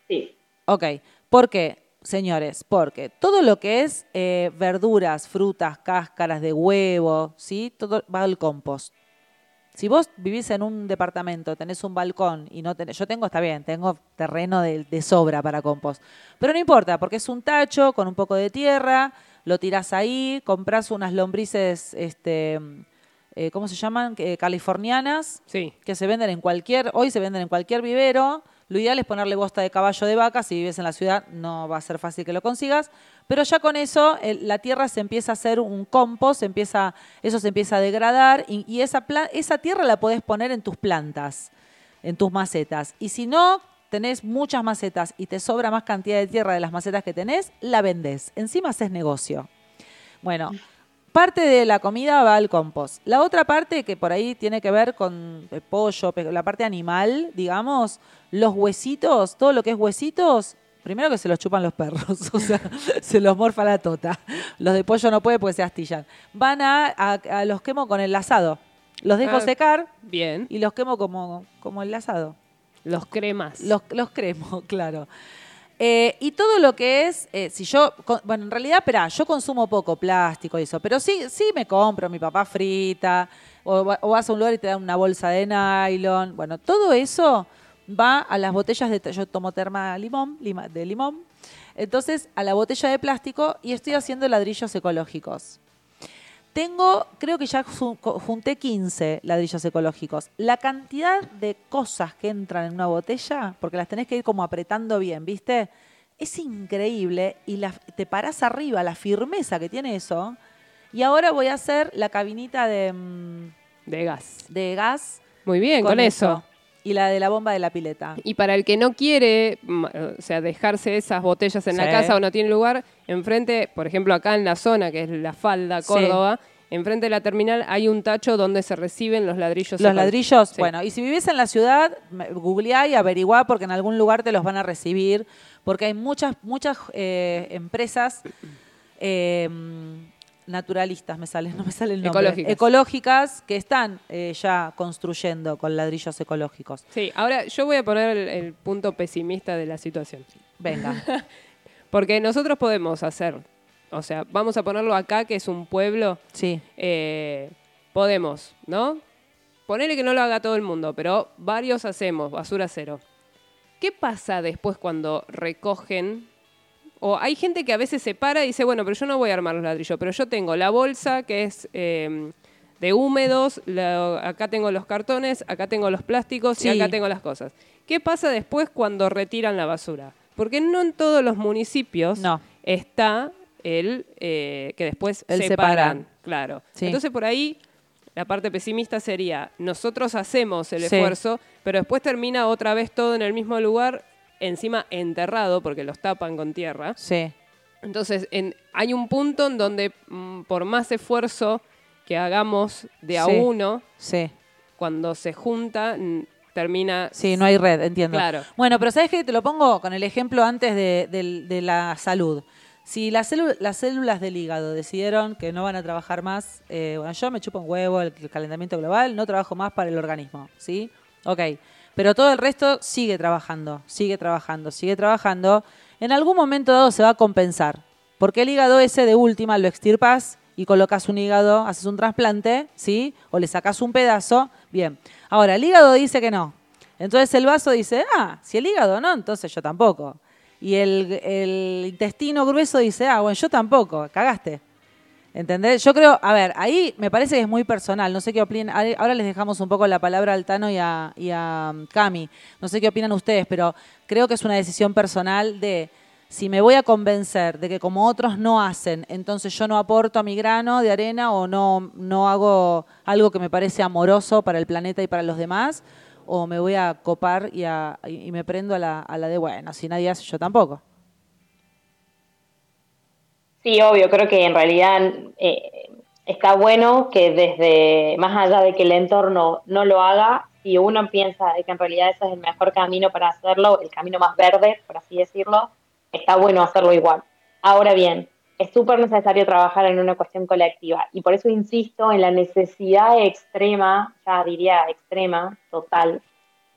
Speaker 3: Sí.
Speaker 1: Ok. ¿Por qué, señores? Porque todo lo que es eh, verduras, frutas, cáscaras de huevo, ¿sí? Todo va al compost. Si vos vivís en un departamento, tenés un balcón y no tenés, yo tengo, está bien, tengo terreno de, de sobra para compost, pero no importa, porque es un tacho con un poco de tierra, lo tirás ahí, compras unas lombrices, este, eh, ¿cómo se llaman? Eh, californianas,
Speaker 2: Sí.
Speaker 1: que se venden en cualquier, hoy se venden en cualquier vivero. Lo ideal es ponerle bosta de caballo de vaca. Si vives en la ciudad, no va a ser fácil que lo consigas. Pero ya con eso, el- la tierra se empieza a hacer un compost, se empieza, eso se empieza a degradar y, y esa, esa tierra la podés poner en tus plantas, en tus macetas. Y si no tenés muchas macetas y te sobra más cantidad de tierra de las macetas que tenés, la vendés. Encima haces negocio. Bueno, parte de la comida va al compost. La otra parte que por ahí tiene que ver con el pollo, la parte animal, digamos, los huesitos, todo lo que es huesitos, primero que se los chupan los perros, o sea, se los morfa la tota. Los de pollo no puede porque se astillan. Van a, a- a los quemo con el asado. Los dejo
Speaker 2: Ah.
Speaker 1: secar
Speaker 2: Bien.
Speaker 1: y los quemo como, como el asado.
Speaker 2: Los cremas.
Speaker 1: Los, los cremo, claro. Eh, y todo lo que es, eh, si yo, bueno, en realidad, espera, yo consumo poco plástico y eso, pero sí, sí me compro, mi papá frita, o, o vas a un lugar y te dan una bolsa de nylon, bueno, todo eso va a las botellas de, yo tomo terma limón, lima- de limón, entonces a la botella de plástico y estoy haciendo ladrillos ecológicos. Tengo, creo que ya junté 15 ladrillos ecológicos. La cantidad de cosas que entran en una botella, porque las tenés que ir como apretando bien, ¿viste? Es increíble y la- te parás arriba, la firmeza que tiene eso. Y ahora voy a hacer la cabinita de, mm,
Speaker 2: De gas.
Speaker 1: de gas.
Speaker 2: Muy bien, con, eso.
Speaker 1: Y la de la bomba de la pileta.
Speaker 2: Y para el que no quiere, o sea, dejarse esas botellas en la casa o no tiene lugar, enfrente, por ejemplo, acá en la zona, que es la falda,
Speaker 1: Sí.
Speaker 2: Córdoba, enfrente de la terminal hay un tacho donde se reciben los ladrillos.
Speaker 1: Los ladrillos,
Speaker 2: Sí.
Speaker 1: bueno, y si vivís en la ciudad, googleá y averiguá porque en algún lugar te los van a recibir, porque hay muchas, muchas eh, empresas eh, naturalistas, me sale, no me sale el nombre.
Speaker 2: Ecológicas.
Speaker 1: Ecológicas que están eh, ya construyendo con ladrillos ecológicos.
Speaker 2: Sí, ahora yo voy a poner el, el punto pesimista de la situación.
Speaker 1: Venga.
Speaker 2: Porque nosotros podemos hacer, o sea, vamos a ponerlo acá, que es un pueblo,
Speaker 1: Sí,
Speaker 2: eh, podemos, ¿no? Ponele que no lo haga todo el mundo, pero varios hacemos basura cero. ¿Qué pasa después cuando recogen? O hay gente que a veces se para y dice, bueno, pero yo no voy a armar los ladrillos, pero yo tengo la bolsa que es eh, de húmedos, la- acá tengo los cartones, acá tengo los plásticos
Speaker 1: Sí.
Speaker 2: y acá tengo las cosas. ¿Qué pasa después cuando retiran la basura? Porque no en todos los municipios
Speaker 1: No.
Speaker 2: está el eh, que después
Speaker 1: El
Speaker 2: separan.
Speaker 1: separan.
Speaker 2: Claro.
Speaker 1: Sí.
Speaker 2: Entonces por ahí la parte pesimista sería, nosotros hacemos el
Speaker 1: Sí.
Speaker 2: esfuerzo, pero después termina otra vez todo en el mismo lugar, encima enterrado, porque los tapan con tierra.
Speaker 1: sí.
Speaker 2: Entonces en- hay un punto en donde mm, por más esfuerzo que hagamos de a
Speaker 1: Sí.
Speaker 2: uno, cuando se junta, termina...
Speaker 1: sí, no hay red, entiendo.
Speaker 2: Claro.
Speaker 1: Bueno, pero ¿sabes qué? Te lo pongo con el ejemplo antes de, del- de la salud. Si las, las células del hígado decidieron que no van a trabajar más, eh, bueno, yo me chupo un huevo el, el calentamiento global, no trabajo más para el organismo, ¿sí? Ok. Pero todo el resto sigue trabajando, sigue trabajando, sigue trabajando. En algún momento dado se va a compensar. Porque el hígado ese de última lo extirpas y colocas un hígado, haces un trasplante, ¿sí? O le sacas un pedazo, bien. Ahora, el hígado dice que no. Entonces el vaso dice, ah, si el hígado no, entonces yo tampoco. Y el, intestino grueso dice, ah, bueno, yo tampoco, cagaste. ¿Entendés? Yo creo, a ver, ahí me parece que es muy personal, no sé qué opinan, ahora ahora les dejamos un poco la palabra al Tano y a, y a um, Cami, no sé qué opinan ustedes, pero creo que es una decisión personal de si me voy a convencer de que como otros no hacen, entonces yo no aporto a mi grano de arena o no, no hago algo que me parece amoroso para el planeta y para los demás, o me voy a copar y, a- y- me prendo a la, a la de, bueno, si nadie hace, yo tampoco.
Speaker 3: Sí, obvio, creo que en realidad eh, está bueno que desde, más allá de que el entorno no lo haga, si uno piensa de que en realidad ese es el mejor camino para hacerlo, el camino más verde, por así decirlo, está bueno hacerlo igual. Ahora bien, es súper necesario trabajar en una cuestión colectiva y por eso insisto en la necesidad extrema, ya diría extrema, total,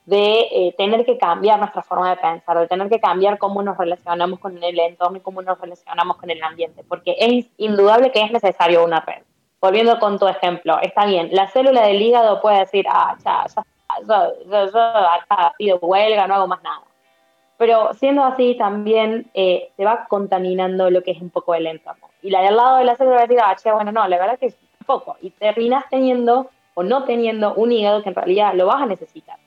Speaker 3: de eh, tener que cambiar nuestra forma de pensar, de tener que cambiar cómo nos relacionamos con el entorno y cómo nos relacionamos con el ambiente, porque es indudable que es necesario una red. Volviendo con tu ejemplo, está bien, la célula del hígado puede decir, ah, ya, ya, yo, yo, yo acá pido huelga, no hago más nada. Pero siendo así, también eh, se va contaminando lo que es un poco el entorno. Y la del lado de la célula va a decir, bueno, no, la verdad que es poco. Y terminas teniendo o no teniendo un hígado que en realidad lo vas a necesitar.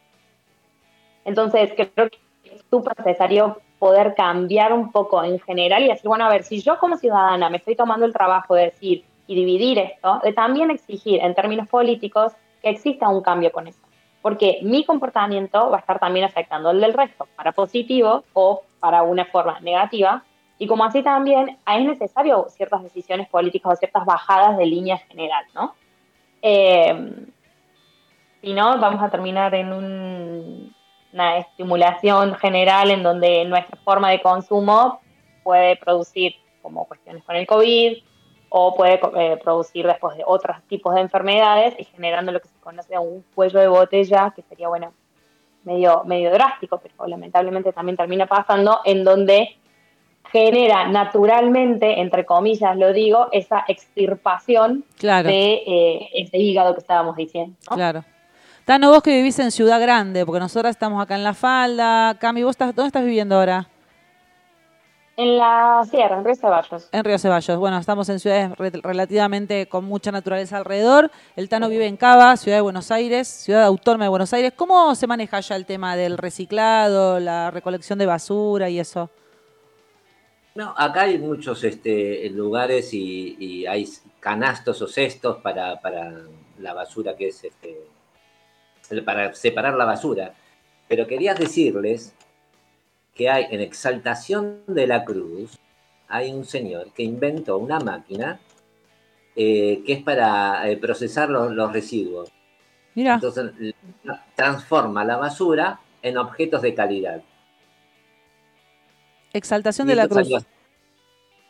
Speaker 3: Entonces, creo que es súper necesario poder cambiar un poco en general y decir, bueno, a ver, si yo como ciudadana me estoy tomando el trabajo de decir y dividir esto, de también exigir en términos políticos que exista un cambio con eso. Porque mi comportamiento va a estar también afectando el del resto, para positivo o para una forma negativa. Y como así también es necesario ciertas decisiones políticas o ciertas bajadas de línea general, ¿no? Eh, si no, vamos a terminar en un, una estimulación general en donde nuestra forma de consumo puede producir como cuestiones con el COVID o puede eh, producir después de otros tipos de enfermedades y generando lo que se conoce como un cuello de botella, que sería, bueno, medio, medio drástico, pero lamentablemente también termina pasando, en donde genera naturalmente, entre comillas lo digo, esa extirpación
Speaker 1: Claro,
Speaker 3: de eh, ese hígado que estábamos diciendo. ¿no?
Speaker 1: claro. Tano, vos que vivís en Ciudad Grande, porque nosotras estamos acá en La Falda. Cami, ¿vos estás, dónde estás viviendo ahora?
Speaker 3: En la sierra, en Río Ceballos.
Speaker 1: En Río Ceballos. Bueno, estamos en ciudades re- relativamente con mucha naturaleza alrededor. El Tano vive en Cava, ciudad de Buenos Aires, ciudad autónoma de Buenos Aires. ¿Cómo se maneja ya el tema del reciclado, la recolección de basura y eso?
Speaker 4: No, acá hay muchos este, lugares y, y hay canastos o cestos para, para la basura que es este, para separar la basura. Pero quería decirles que hay en Exaltación de la Cruz, hay un señor que inventó una máquina eh, que es para eh, procesar los, los residuos.
Speaker 1: Mira,
Speaker 4: Entonces transforma la basura en objetos de calidad.
Speaker 1: exaltación de la cruz.
Speaker 4: salió-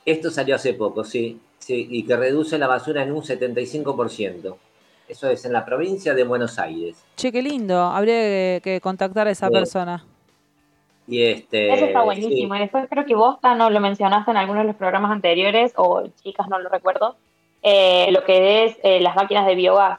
Speaker 4: Esto salió hace poco, sí, sí, y que reduce la basura en un 75%. Eso es en la provincia de Buenos Aires.
Speaker 1: Che, qué lindo. Habría que, que contactar a esa
Speaker 4: Sí.
Speaker 1: persona.
Speaker 4: Y este,
Speaker 3: Eso está
Speaker 4: sí.
Speaker 3: buenísimo. Y después creo que vos, no lo mencionaste en algunos de los programas anteriores, o chicas, no lo recuerdo, eh, lo que es eh, las máquinas de biogás,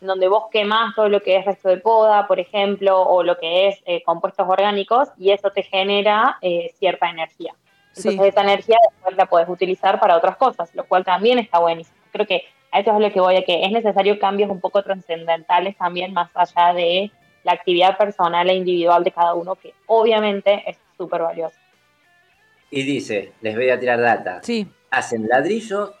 Speaker 3: donde vos quemás todo lo que es resto de poda, por ejemplo, o lo que es eh, compuestos orgánicos, y eso te genera eh, cierta energía.
Speaker 1: Sí.
Speaker 3: Entonces esa energía después la podés utilizar para otras cosas, lo cual también está buenísimo. Creo que a eso es lo que voy, a que es necesario cambios un poco trascendentales también, más allá de la actividad personal e individual de cada uno, que obviamente es súper valioso.
Speaker 4: Y dice, les voy a tirar data.
Speaker 1: Sí.
Speaker 4: Hacen ladrillos,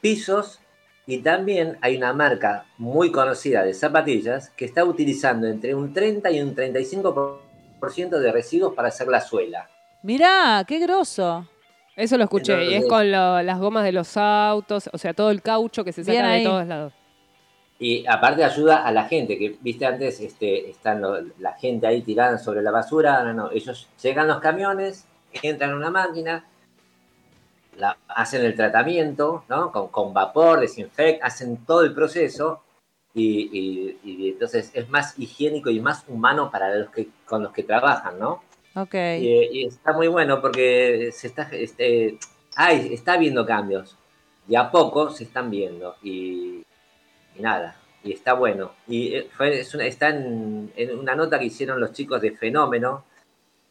Speaker 4: pisos y también hay una marca muy conocida de zapatillas que está utilizando entre un 30 y un 35% de residuos para hacer la suela.
Speaker 1: Mirá, qué grosso.
Speaker 2: Eso lo escuché. Y es con lo- las gomas de los autos, o sea, todo el caucho que se saca de
Speaker 1: ahí.
Speaker 2: todos lados.
Speaker 4: Y aparte ayuda a la gente, que viste antes, este, están lo- la gente ahí tirada sobre la basura, no, no, ellos llegan los camiones, entran en una máquina, la- hacen el tratamiento, ¿no? Con, con vapor, desinfectan, hacen todo el proceso y, y- y entonces es más higiénico y más humano para los que con los que trabajan, ¿no?
Speaker 1: Ok.
Speaker 4: Y, y está muy bueno porque se está, este, ay, está viendo cambios. Y a poco se están viendo. Y, y nada. Y está bueno. Y eh, fue, es una- está en, en una nota que hicieron los chicos de Fenómeno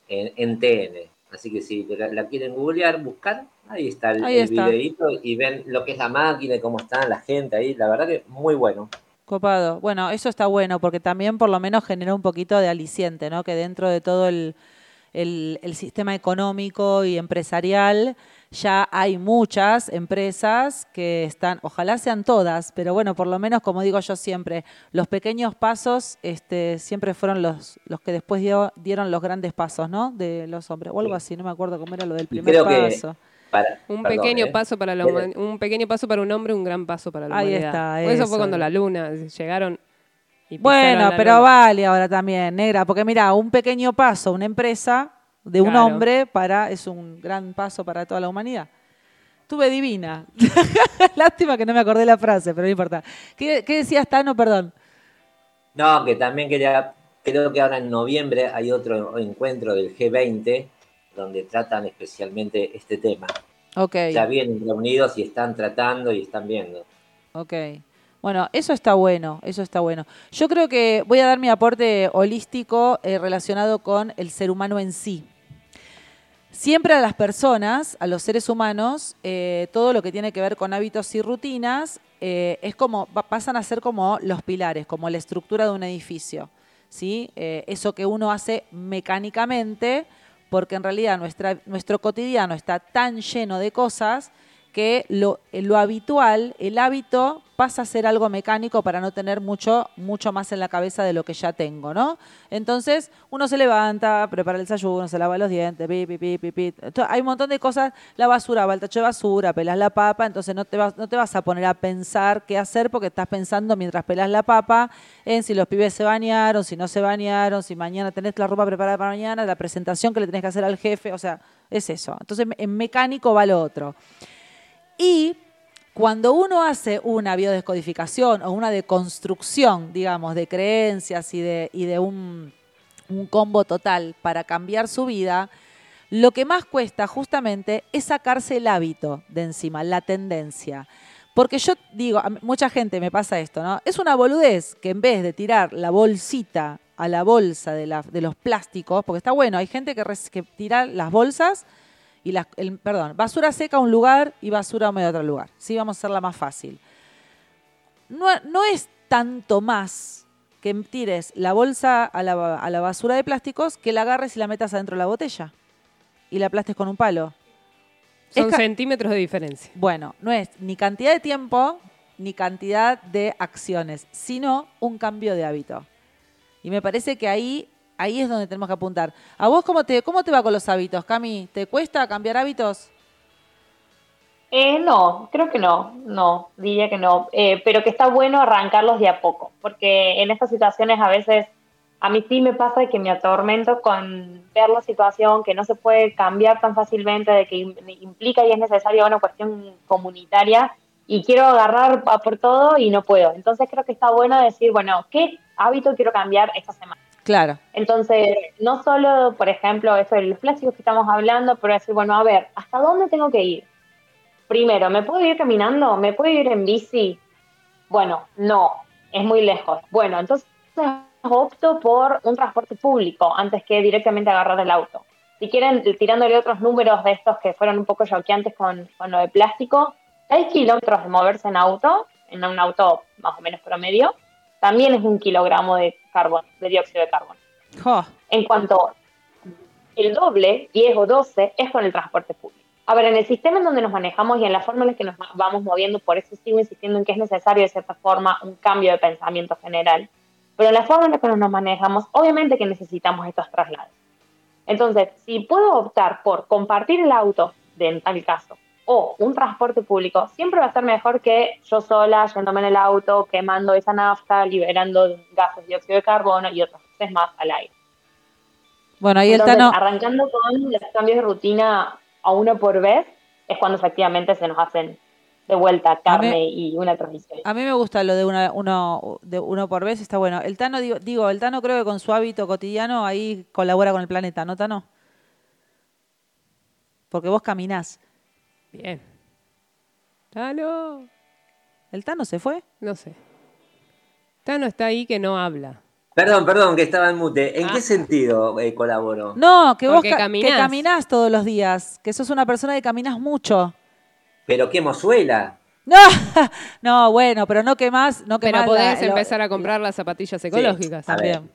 Speaker 4: en, en TN. Así que si la, la quieren googlear, buscar, ahí está el,
Speaker 1: Ahí
Speaker 4: el
Speaker 1: está.
Speaker 4: videíto y ven lo que es la máquina y cómo está la gente ahí. La verdad que muy bueno.
Speaker 1: Copado. Bueno, eso está bueno porque también por lo menos genera un poquito de aliciente, ¿no? Que dentro de todo el, el- el sistema económico y empresarial ya hay muchas empresas que están, ojalá sean todas, pero bueno, por lo menos como digo yo siempre, los pequeños pasos este, siempre fueron los, los que después dio- dieron los grandes pasos, ¿no? De los hombres, o algo
Speaker 4: Sí.
Speaker 1: así, no me acuerdo cómo era lo del primer
Speaker 4: creo que
Speaker 1: paso.
Speaker 4: Para,
Speaker 2: Un
Speaker 4: perdón,
Speaker 2: pequeño
Speaker 4: ¿eh?
Speaker 2: paso para la un pequeño paso para un hombre, un gran paso para la
Speaker 1: Ahí
Speaker 2: humanidad.
Speaker 1: está,
Speaker 2: eso
Speaker 1: eso.
Speaker 2: fue cuando la luna llegaron y pisaron
Speaker 1: Bueno, pero
Speaker 2: luna.
Speaker 1: vale ahora también, negra, porque mira, un pequeño paso, una empresa de un
Speaker 2: Claro.
Speaker 1: hombre para es un gran paso para toda la humanidad. Estuve divina. Lástima que no me acordé la frase, pero no importa. ¿Qué, qué decías, Tano? Perdón.
Speaker 4: No, que también quería, creo que ahora en noviembre hay otro encuentro del G20 donde tratan especialmente este tema.
Speaker 1: Ok,
Speaker 4: Ya vienen reunidos y están tratando y están viendo.
Speaker 1: ok. Bueno, eso está bueno, eso está bueno. Yo creo que voy a dar mi aporte holístico eh, relacionado con el ser humano en sí. Siempre a las personas, a los seres humanos, eh, todo lo que tiene que ver con hábitos y rutinas eh, es como pa- pasan a ser como los pilares, como la estructura de un edificio, ¿sí? Eh, eso que uno hace mecánicamente, porque en realidad nuestra, nuestro cotidiano está tan lleno de cosas que lo, lo habitual, el hábito, pasa a ser algo mecánico para no tener mucho, mucho más en la cabeza de lo que ya tengo, ¿no? Entonces, uno se levanta, prepara el desayuno, se lava los dientes, pi, pi, pi, pi. Entonces, hay un montón de cosas, la basura, va al tacho de basura, pelas la papa, entonces no te, vas, no te vas a poner a pensar qué hacer porque estás pensando mientras pelas la papa en si los pibes se bañaron, si no se bañaron, si mañana tenés la ropa preparada para mañana, la presentación que le tenés que hacer al jefe, o sea, es eso. Entonces, en mecánico va lo otro. Y cuando uno hace una biodescodificación o una deconstrucción, digamos, de creencias y de, un, combo total para cambiar su vida, lo que más cuesta justamente es sacarse el hábito de encima, la tendencia. Porque yo digo, a mucha gente me pasa esto, ¿no? Es una boludez que en vez de tirar la bolsita a la bolsa de, los plásticos, porque está bueno, hay gente que, que tira las bolsas y las, el- perdón, basura seca a un lugar y basura húmeda a otro lugar. Sí, vamos a hacerla más fácil. No, no es tanto más que tires la bolsa a la, a la basura de plásticos que la agarres y la metas adentro de la botella y la aplastes con un palo.
Speaker 2: Son
Speaker 1: Es
Speaker 2: centímetros de diferencia.
Speaker 1: Bueno, no es ni cantidad de tiempo ni cantidad de acciones, sino un cambio de hábito. Y me parece que ahí, ahí es donde tenemos que apuntar. ¿A vos cómo te, cómo te va con los hábitos, Cami? ¿Te cuesta cambiar hábitos?
Speaker 3: Eh, no, creo que no, no, diría que no, Eh, pero que está bueno arrancarlos de a poco, porque en estas situaciones a veces a mí sí me pasa que me atormento con ver la situación que no se puede cambiar tan fácilmente, de que implica y es necesaria una cuestión comunitaria y quiero agarrar por todo y no puedo. Entonces creo que está bueno decir, bueno, ¿qué hábito quiero cambiar esta semana?
Speaker 1: Claro.
Speaker 3: Entonces, no solo, por ejemplo, eso de los plásticos que estamos hablando, pero decir, bueno, a ver, ¿hasta dónde tengo que ir? Primero, ¿me puedo ir caminando? ¿Me puedo ir en bici? Bueno, no, es muy lejos. Bueno, entonces opto por un transporte público antes que directamente agarrar el auto. Si quieren, tirándole otros números de estos que fueron un poco choqueantes con, con lo de plástico, 6 kilómetros de moverse en auto, en un auto más o menos promedio, también es un kilogramo de carbono, de dióxido de carbono. En cuanto el doble, 10 o 12, es con el transporte público. A ver, en el sistema en donde nos manejamos y en la forma en la que nos vamos moviendo, por eso sigo insistiendo en que es necesario de cierta forma un cambio de pensamiento general, pero en la forma en la que nos manejamos, obviamente que necesitamos estos traslados. Entonces, si puedo optar por compartir el auto, en tal caso, o un transporte público, siempre va a ser mejor que yo sola, yéndome en el auto, quemando esa nafta, liberando gases de dióxido de carbono y otros gases más al aire.
Speaker 1: Bueno, ahí el Tano...
Speaker 3: Arrancando con los cambios de rutina a uno por vez, es cuando efectivamente se nos hacen de vuelta carne y una transmisión.
Speaker 1: A mí me gusta lo de una, uno, de uno por vez, está bueno. El Tano, digo, digo, el Tano creo que con su hábito cotidiano ahí colabora con el planeta, ¿no, Tano? Porque vos caminás.
Speaker 2: Bien. Tano.
Speaker 1: ¿El Tano se fue?
Speaker 2: No sé. Tano está ahí que no habla.
Speaker 4: Perdón, perdón, que estaba en mute. ¿En qué ah. sentido eh, colaboro?
Speaker 1: No, que vos que caminás todos los días, que sos una persona que caminas mucho.
Speaker 4: Pero qué mozuela.
Speaker 1: No, no, bueno, pero no que más, no que
Speaker 2: Pero podés empezar a comprar las zapatillas ecológicas también.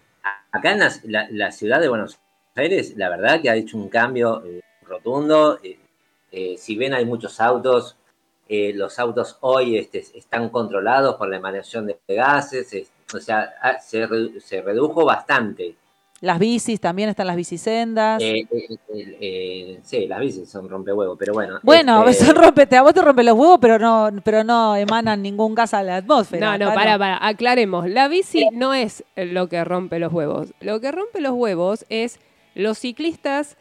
Speaker 4: acá en la, ciudad de Buenos Aires, la verdad que ha hecho un cambio eh, rotundo. Eh, eh, si bien hay muchos autos, eh, los autos hoy este, están controlados por la emanación de gases, o sea, ah, se, redujo bastante.
Speaker 1: Las bicis, también están las bicisendas.
Speaker 4: Eh, sí, las bicis son rompehuevos, pero bueno.
Speaker 1: Bueno, este, son rompe, a vos te rompen los huevos, pero no, pero no emanan ningún gas a la atmósfera.
Speaker 2: No, no, para, para, aclaremos. La bici no es lo que rompe los huevos. Lo que rompe los huevos es los ciclistas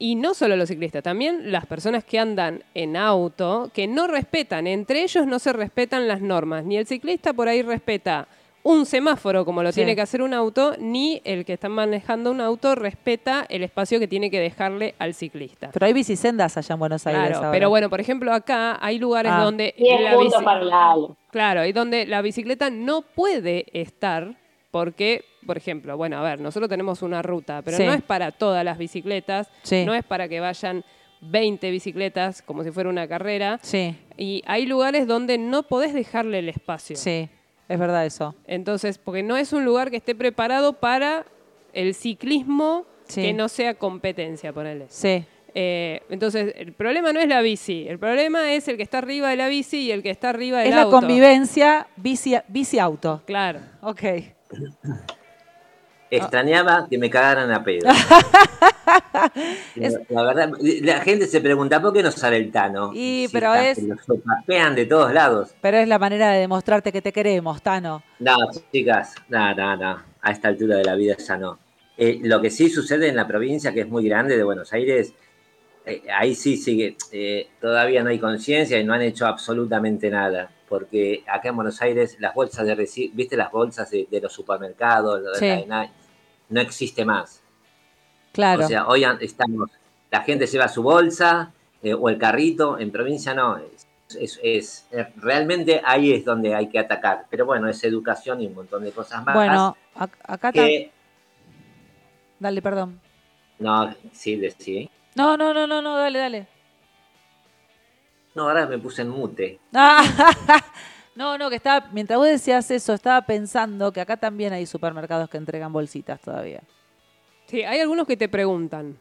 Speaker 2: y no solo los ciclistas, también las personas que andan en auto, que no respetan, entre ellos no se respetan las normas. Ni el ciclista por ahí respeta un semáforo como lo tiene que hacer un auto, ni el que está manejando un auto respeta el espacio que tiene que dejarle al ciclista.
Speaker 1: Pero hay bicisendas allá en Buenos Aires.
Speaker 2: Claro, pero bueno, por ejemplo, acá hay lugares
Speaker 3: ah.
Speaker 2: donde
Speaker 3: la
Speaker 2: Claro, y donde la bicicleta no puede estar porque, por ejemplo, bueno, a ver, nosotros tenemos una ruta, pero no es para todas las bicicletas, no es para que vayan 20 bicicletas como si fuera una carrera.
Speaker 1: Sí.
Speaker 2: Y hay lugares donde no podés dejarle el espacio.
Speaker 1: Sí, es verdad eso.
Speaker 2: Entonces, porque no es un lugar que esté preparado para el ciclismo que no sea competencia, ponele.
Speaker 1: Sí.
Speaker 2: Eh, entonces, el problema no es la bici, el problema es el que está arriba de la bici y el que está arriba del auto.
Speaker 1: Es la convivencia bici-auto.
Speaker 2: claro.
Speaker 1: Ok.
Speaker 4: Extrañaba que me cagaran a pedo. La verdad, la gente se pregunta por qué no sale el Tano.
Speaker 1: Y, pero es.
Speaker 4: Los de todos lados.
Speaker 1: Pero es la manera de demostrarte que te queremos, Tano.
Speaker 4: No, chicas, no, no, no. A esta altura de la vida ya no. Eh, lo que sí sucede en la provincia, que es muy grande de Buenos Aires, eh, ahí sí sigue. Eh, todavía no hay conciencia y no han hecho absolutamente nada porque acá en Buenos Aires las bolsas de viste las bolsas de, los supermercados, no existe más.
Speaker 1: Claro.
Speaker 4: O sea, hoy estamos, la gente lleva su bolsa eh, o el carrito, en provincia no. Es, es, realmente ahí es donde hay que atacar. Pero bueno, es educación y un montón de cosas más.
Speaker 1: Bueno, acá que, Dale, perdón.
Speaker 4: No, sí, sí.
Speaker 1: No, no, no, no, no, dale, dale.
Speaker 4: No, ahora me puse en mute.
Speaker 1: no, no, que estaba, mientras vos decías eso, estaba pensando que acá también hay supermercados que entregan bolsitas todavía.
Speaker 2: Sí, hay algunos que te preguntan.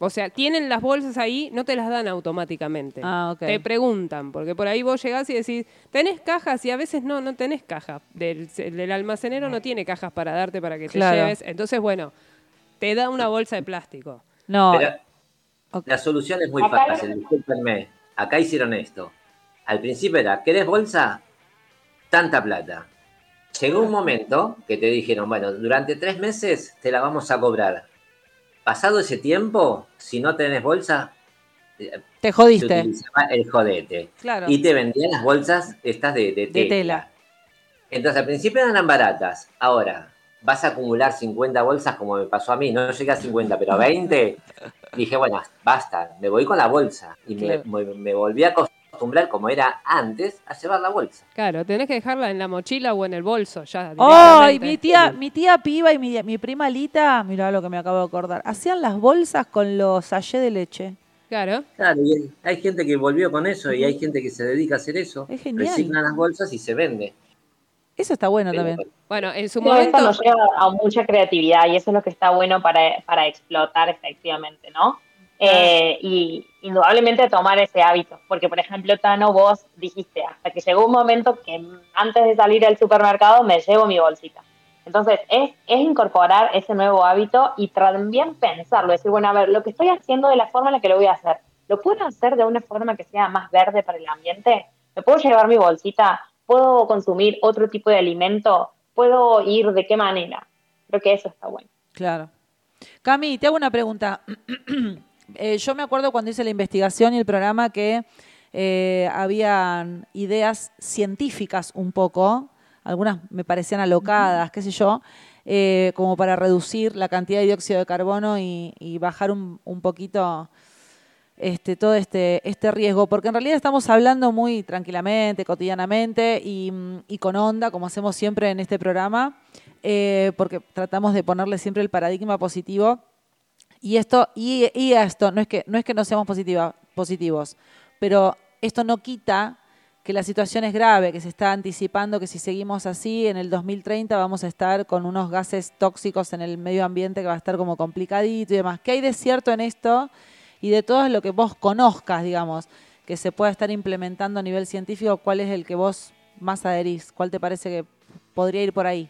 Speaker 2: O sea, tienen las bolsas ahí, no te las dan automáticamente.
Speaker 1: Ah, ok.
Speaker 2: Te preguntan, porque por ahí vos llegás y decís, ¿tenés cajas? Y a veces no, no tenés cajas. Del, almacenero no tiene cajas para darte para que te lleves. Entonces, bueno, te da una bolsa de plástico.
Speaker 1: No.
Speaker 4: La solución es muy fácil, discúlpenme acá hicieron esto. Al principio era, ¿querés bolsa? Tanta plata. llegó un momento que te dijeron, bueno, durante tres meses te la vamos a cobrar. Pasado ese tiempo, si no tenés bolsa,
Speaker 1: Te
Speaker 4: se
Speaker 1: jodiste.
Speaker 4: utilizaba el jodete.
Speaker 1: Claro.
Speaker 4: Y te vendían las bolsas estas de, de
Speaker 1: De
Speaker 4: tela.
Speaker 1: tela.
Speaker 4: Entonces al principio eran baratas. Ahora, vas a acumular 50 bolsas como me pasó a mí. No llegué a 50, pero a 20. Dije, bueno, basta, me voy con la bolsa. Y me-
Speaker 1: Claro.
Speaker 4: me, me volví a acostumbrar, como era antes, a llevar la bolsa.
Speaker 2: Claro, tenés que dejarla en la mochila o en el bolso ya.
Speaker 1: ¡Ay! mi tía, mi tía Piba y mi, mi prima Lita, mirá lo que me acabo de acordar. Hacían las bolsas con los sachets de leche.
Speaker 2: Claro.
Speaker 4: Claro, y hay gente que volvió con eso y hay gente que se dedica a hacer eso.
Speaker 1: Es genial.
Speaker 4: Reciclan las bolsas y se vende.
Speaker 1: Eso está bueno
Speaker 4: Pero,
Speaker 1: también.
Speaker 2: Bueno, en su
Speaker 3: Todo
Speaker 2: momento.
Speaker 3: esto nos lleva a mucha creatividad y eso es lo que está bueno para, para explotar efectivamente, ¿no? Eh, y indudablemente tomar ese hábito, porque por ejemplo, Tano, vos dijiste, hasta que llegó un momento que antes de salir al supermercado me llevo mi bolsita. Entonces, es, es incorporar ese nuevo hábito y también pensarlo, decir, bueno, a ver, lo que estoy haciendo de la forma en la que lo voy a hacer, ¿lo puedo hacer de una forma que sea más verde para el ambiente? ¿Me puedo llevar mi bolsita? ¿Puedo consumir otro tipo de alimento? ¿Puedo ir de qué manera? Creo que eso está bueno.
Speaker 1: Claro. Cami, te hago una pregunta. Eh, yo me acuerdo cuando hice la investigación y el programa que eh, habían ideas científicas un poco, algunas me parecían alocadas, qué sé yo, eh, como para reducir la cantidad de dióxido de carbono y, y bajar un, un poquito este, todo este, este riesgo, porque en realidad estamos hablando muy tranquilamente, cotidianamente y, y con onda, como hacemos siempre en este programa, eh, porque tratamos de ponerle siempre el paradigma positivo. Y esto, y, y a esto, no es que no, es que no seamos positiva- positivos, pero esto no quita que la situación es grave, que se está anticipando que si seguimos así, en el 2030 vamos a estar con unos gases tóxicos en el medio ambiente que va a estar como complicadito y demás. ¿Qué hay de cierto en esto? Y de todo lo que vos conozcas, digamos, que se pueda estar implementando a nivel científico, ¿cuál es el que vos más adherís? ¿Cuál te parece que podría ir por ahí?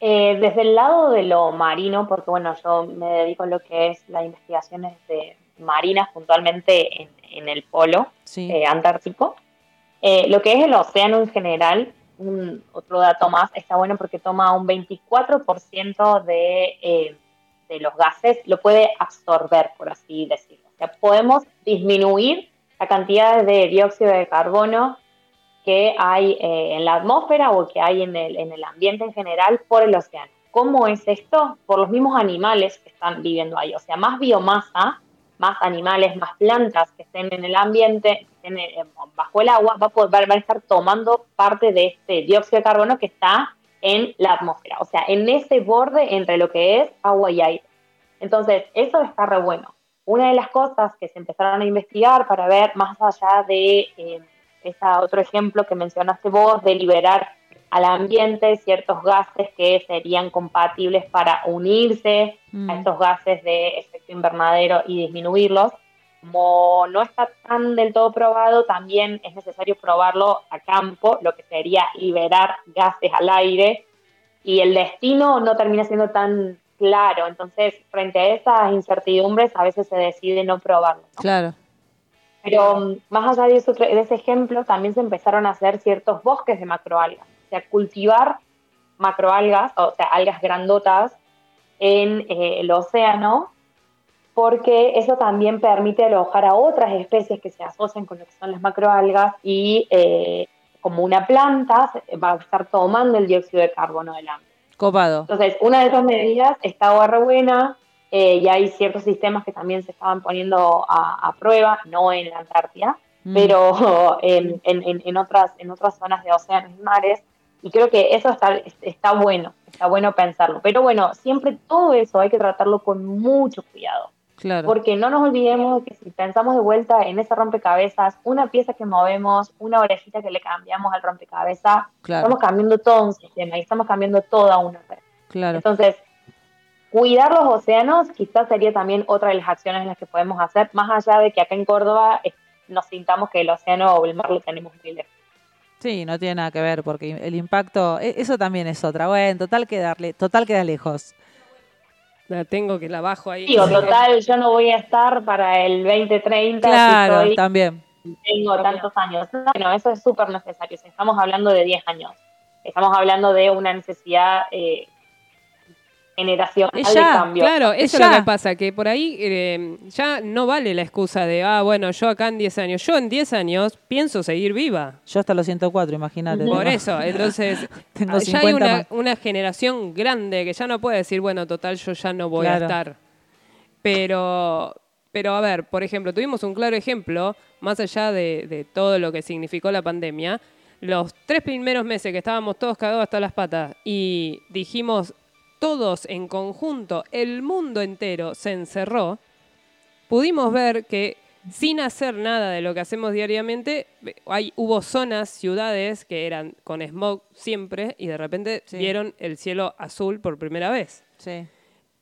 Speaker 3: Eh, desde el lado de lo marino, porque bueno, yo me dedico a lo que es las investigaciones de marinas, puntualmente en, en el polo
Speaker 1: Sí.
Speaker 3: eh, antártico. Eh, lo que es el océano en general, un, otro dato más, está bueno porque toma un 24% de, de los gases, lo puede absorber, por así decirlo. O sea, podemos disminuir la cantidad de dióxido de carbono que hay eh, en la atmósfera o que hay en el, en el ambiente en general por el océano. ¿Cómo es esto? Por los mismos animales que están viviendo ahí. O sea, más biomasa, más animales, más plantas que estén en el ambiente, estén eh, bajo el agua, va a poder, van a estar tomando parte de este dióxido de carbono que está en la atmósfera. O sea, en ese borde entre lo que es agua y aire. Entonces, eso está re bueno. Una de las cosas que se empezaron a investigar para ver más allá de eh, ese otro ejemplo que mencionaste vos, de liberar al ambiente ciertos gases que serían compatibles para unirse
Speaker 1: Mm.
Speaker 3: a estos gases de efecto invernadero y disminuirlos. Como no está tan del todo probado, también es necesario probarlo a campo, lo que sería liberar gases al aire, y el destino no termina siendo tan claro. Entonces, frente a esas incertidumbres, a veces se decide no probarlo. ¿no?
Speaker 1: Claro.
Speaker 3: Pero um, más allá de, eso, de ese ejemplo, también se empezaron a hacer ciertos bosques de macroalgas. O sea, cultivar macroalgas, o sea, algas grandotas en eh, el océano, porque eso también permite alojar a otras especies que se asocian con lo que son las macroalgas y eh, como una planta va a estar tomando el dióxido de carbono del ambiente.
Speaker 1: Copado.
Speaker 3: Entonces, una de esas medidas está re buena eh, y hay ciertos sistemas que también se estaban poniendo a, a prueba, no en la Antártida,
Speaker 1: Mm.
Speaker 3: pero en, en- en- en otras, en otras zonas de océanos y mares. Y creo que eso está, está bueno, está bueno pensarlo. Pero bueno, siempre todo eso hay que tratarlo con mucho cuidado.
Speaker 1: Claro.
Speaker 3: Porque no nos olvidemos que si pensamos de vuelta en ese rompecabezas, una pieza que movemos, una orejita que le cambiamos al rompecabezas,
Speaker 1: Claro.
Speaker 3: estamos cambiando todo un sistema y estamos cambiando toda una red.
Speaker 1: Claro.
Speaker 3: Entonces, cuidar los océanos quizás sería también otra de las acciones en las que podemos hacer, más allá de que acá en Córdoba eh, nos sintamos que el océano o el mar lo tenemos muy lejos.
Speaker 1: Sí, no tiene nada que ver porque el impacto, e- eso también es otra. Bueno, total quedarle, total queda lejos.
Speaker 2: La tengo que la bajo ahí.
Speaker 3: Digo, total, yo no voy a estar para el 2030 si
Speaker 1: Claro,
Speaker 3: soy
Speaker 1: también.
Speaker 3: tengo tantos años. No, eso es súper necesario. Estamos hablando de 10 años. Estamos hablando de una necesidad eh, generacional de cambio.
Speaker 2: Claro, eso es lo que pasa, que por ahí eh, ya no vale la excusa de, ah, bueno, yo acá en 10 años. Yo en 10 años pienso seguir viva.
Speaker 1: Yo hasta los 104, imagínate.
Speaker 2: Por eso, entonces,
Speaker 1: Tengo
Speaker 2: ya hay
Speaker 1: 50
Speaker 2: una, una generación grande que ya no puede decir, bueno, total, yo ya no voy a estar. Pero, pero a ver, por ejemplo, tuvimos un claro ejemplo, más allá de, de todo lo que significó la pandemia, los tres primeros meses que estábamos todos cagados hasta las patas y dijimos todos en conjunto, el mundo entero se encerró, pudimos ver que sin hacer nada de lo que hacemos diariamente, hay, hubo zonas, ciudades que eran con smog siempre y de repente
Speaker 1: Sí.
Speaker 2: vieron el cielo azul por primera vez.
Speaker 1: Sí.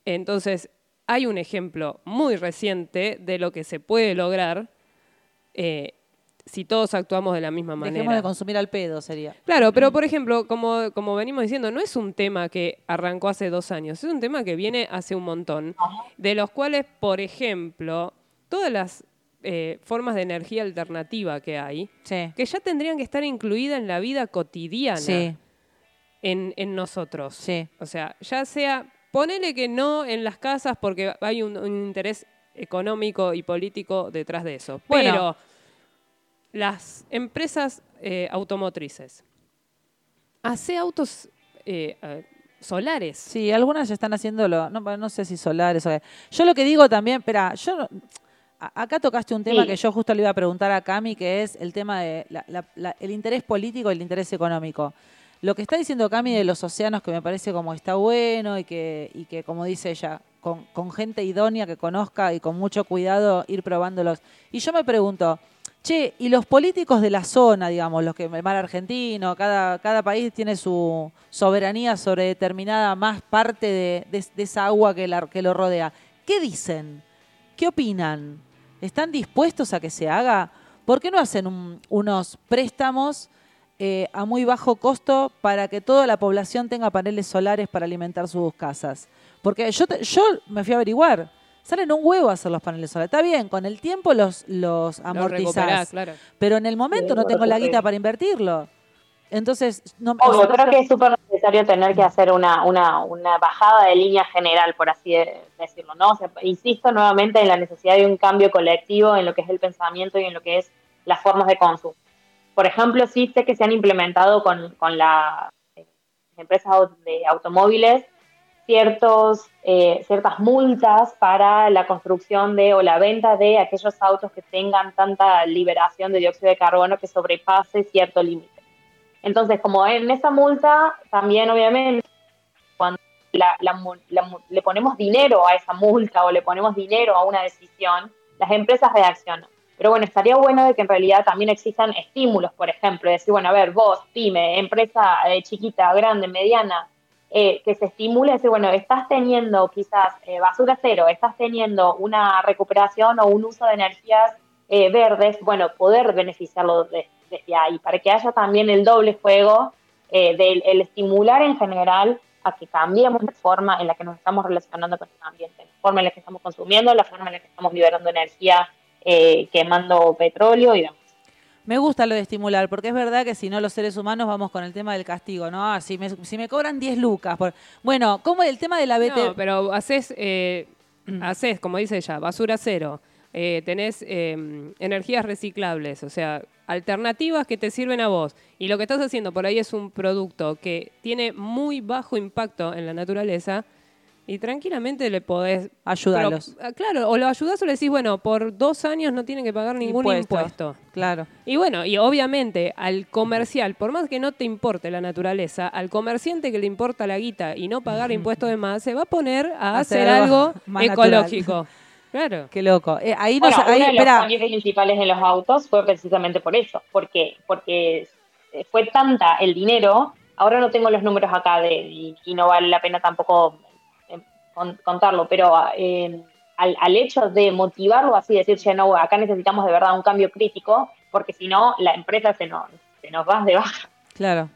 Speaker 2: Entonces, hay un ejemplo muy reciente de lo que se puede lograr eh, si todos actuamos de la misma
Speaker 1: Dejemos
Speaker 2: manera.
Speaker 1: de consumir al pedo, sería.
Speaker 2: Claro, pero por ejemplo, como, como venimos diciendo, no es un tema que arrancó hace dos años, es un tema que viene hace un montón, de los cuales, por ejemplo, todas las eh, formas de energía alternativa que hay,
Speaker 1: Sí.
Speaker 2: que ya tendrían que estar incluidas en la vida cotidiana
Speaker 1: Sí,
Speaker 2: en, en nosotros.
Speaker 1: sí.
Speaker 2: O sea, ya sea, ponele que no en las casas porque hay un, un interés económico y político detrás de eso.
Speaker 1: Bueno.
Speaker 2: Pero las empresas eh, automotrices, hace autos eh, eh, solares.
Speaker 1: Sí, algunas ya están haciéndolo. No, no sé si solares o. Yo lo que digo también, espera, yo no- acá tocaste un tema
Speaker 3: Sí.
Speaker 1: que yo justo le iba a preguntar a Cami, que es el tema de la- la- la- el interés político y el interés económico. Lo que está diciendo Cami de los océanos, que me parece como está bueno y que, y que como dice ella, con, con gente idónea que conozca y con mucho cuidado ir probándolos. Y yo me pregunto, che, ¿y los políticos de la zona, digamos, los que el mar argentino, cada, cada país tiene su soberanía sobre determinada más parte de, esa agua que, lo rodea? ¿Qué dicen? ¿Qué opinan? ¿Están dispuestos a que se haga? ¿Por qué no hacen un- unos préstamos eh, a muy bajo costo para que toda la población tenga paneles solares para alimentar sus casas? Porque yo, te- yo me fui a averiguar. Salen un huevo hacer los paneles solares. Está bien, con el tiempo los, los
Speaker 2: Lo
Speaker 1: amortizás.
Speaker 2: claro.
Speaker 1: Pero en el momento
Speaker 3: Sí,
Speaker 1: no tengo la guita para invertirlo. Entonces, no
Speaker 3: Obvio, creo que es súper necesario tener que hacer una, una, una bajada de línea general, por así de- decirlo, ¿no? O sea, insisto nuevamente en la necesidad de un cambio colectivo en lo que es el pensamiento y en lo que es las formas de consumo. Por ejemplo, sí sé que se han implementado con, con las empresas au- de automóviles ciertos, eh, ciertas multas para la construcción de o la venta de aquellos autos que tengan tanta liberación de dióxido de carbono que sobrepase cierto límite. Entonces, como en esa multa, también obviamente, cuando le ponemos dinero a esa multa o le ponemos dinero a una decisión, las empresas reaccionan. Pero bueno, estaría bueno de que en realidad también existan estímulos, por ejemplo, decir, bueno, a ver, vos, pyme, empresa eh, chiquita, grande, mediana, eh, que se estimule, decir, bueno, estás teniendo quizás eh, basura cero, estás teniendo una recuperación o un uso de energías eh, verdes, bueno, poder beneficiarlo de- desde ahí, para que haya también el doble juego eh, del el estimular en general a que cambiemos la forma en la que nos estamos relacionando con el ambiente, la forma en la que estamos consumiendo, la forma en la que estamos liberando energía, eh, quemando petróleo y demás.
Speaker 1: Me gusta lo de estimular, porque es verdad que si no los seres humanos vamos con el tema del castigo, ¿no? Ah, si me, si me cobran 10 lucas. Por... Bueno, ¿cómo el tema de la BT?
Speaker 2: No, pero haces, eh, haces, como dice ella, basura cero. Eh, tenés eh, energías reciclables, o sea, alternativas que te sirven a vos. Y lo que estás haciendo por ahí es un producto que tiene muy bajo impacto en la naturaleza y tranquilamente le podés...
Speaker 1: Ayúdalos.
Speaker 2: Pero, ah, claro, o lo ayudás o le decís, bueno, por dos años no tienen que pagar ningún
Speaker 1: Impuesto.
Speaker 2: impuesto.
Speaker 1: Claro.
Speaker 2: Y bueno, y obviamente al comercial, por más que no te importe la naturaleza, al comerciante que le importa la guita y no pagar impuestos de más, se va a poner a
Speaker 1: Hacer
Speaker 2: hacer,
Speaker 1: algo
Speaker 2: ecológico. Claro.
Speaker 1: Qué loco. Eh, ahí no
Speaker 3: Bueno,
Speaker 1: ahí,
Speaker 3: uno de los cambios principales en los autos fue precisamente por eso, porque, porque fue tanta el dinero, ahora no tengo los números acá de, y, y no vale la pena tampoco contarlo, pero eh, al, al hecho de motivarlo así, decir, no, acá necesitamos de verdad un cambio crítico, porque si no, la empresa se nos, se nos va de baja.
Speaker 1: Claro.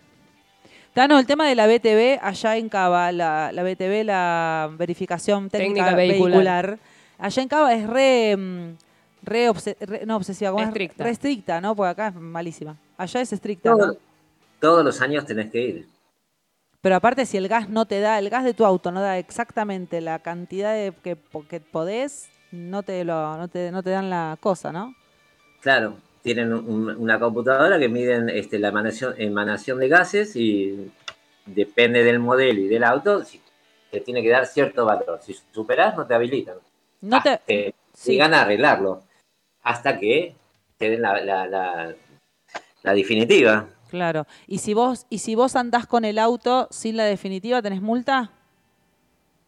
Speaker 1: Tano, el tema de la BTV, allá en Cava, la, la BTV, la verificación técnica,
Speaker 2: Técnica
Speaker 1: vehicular.
Speaker 2: vehicular.
Speaker 1: allá en Cava es re, mm, re, obse- re- no obsesiva, ¿cómo es?
Speaker 2: Estricta.
Speaker 1: Re estricta, ¿no? Porque acá es malísima. Allá es estricta,
Speaker 4: todos los años tenés que ir.
Speaker 1: Pero aparte, si el gas no te da, el gas de tu auto no da exactamente la cantidad de que, que podés, no te, lo, no, te, no te dan la cosa, ¿no?
Speaker 4: Claro, tienen un- una computadora que miden este, la emanación, emanación de gases y depende del modelo y del auto, si- te tiene que dar cierto valor. Si superás, no te habilitan.
Speaker 1: No te,
Speaker 4: te
Speaker 1: sí.
Speaker 4: llegan a arreglarlo hasta que te den la, la- la- la definitiva.
Speaker 1: Claro. Y si vos, y si vos andás con el auto sin la definitiva, ¿tenés multa?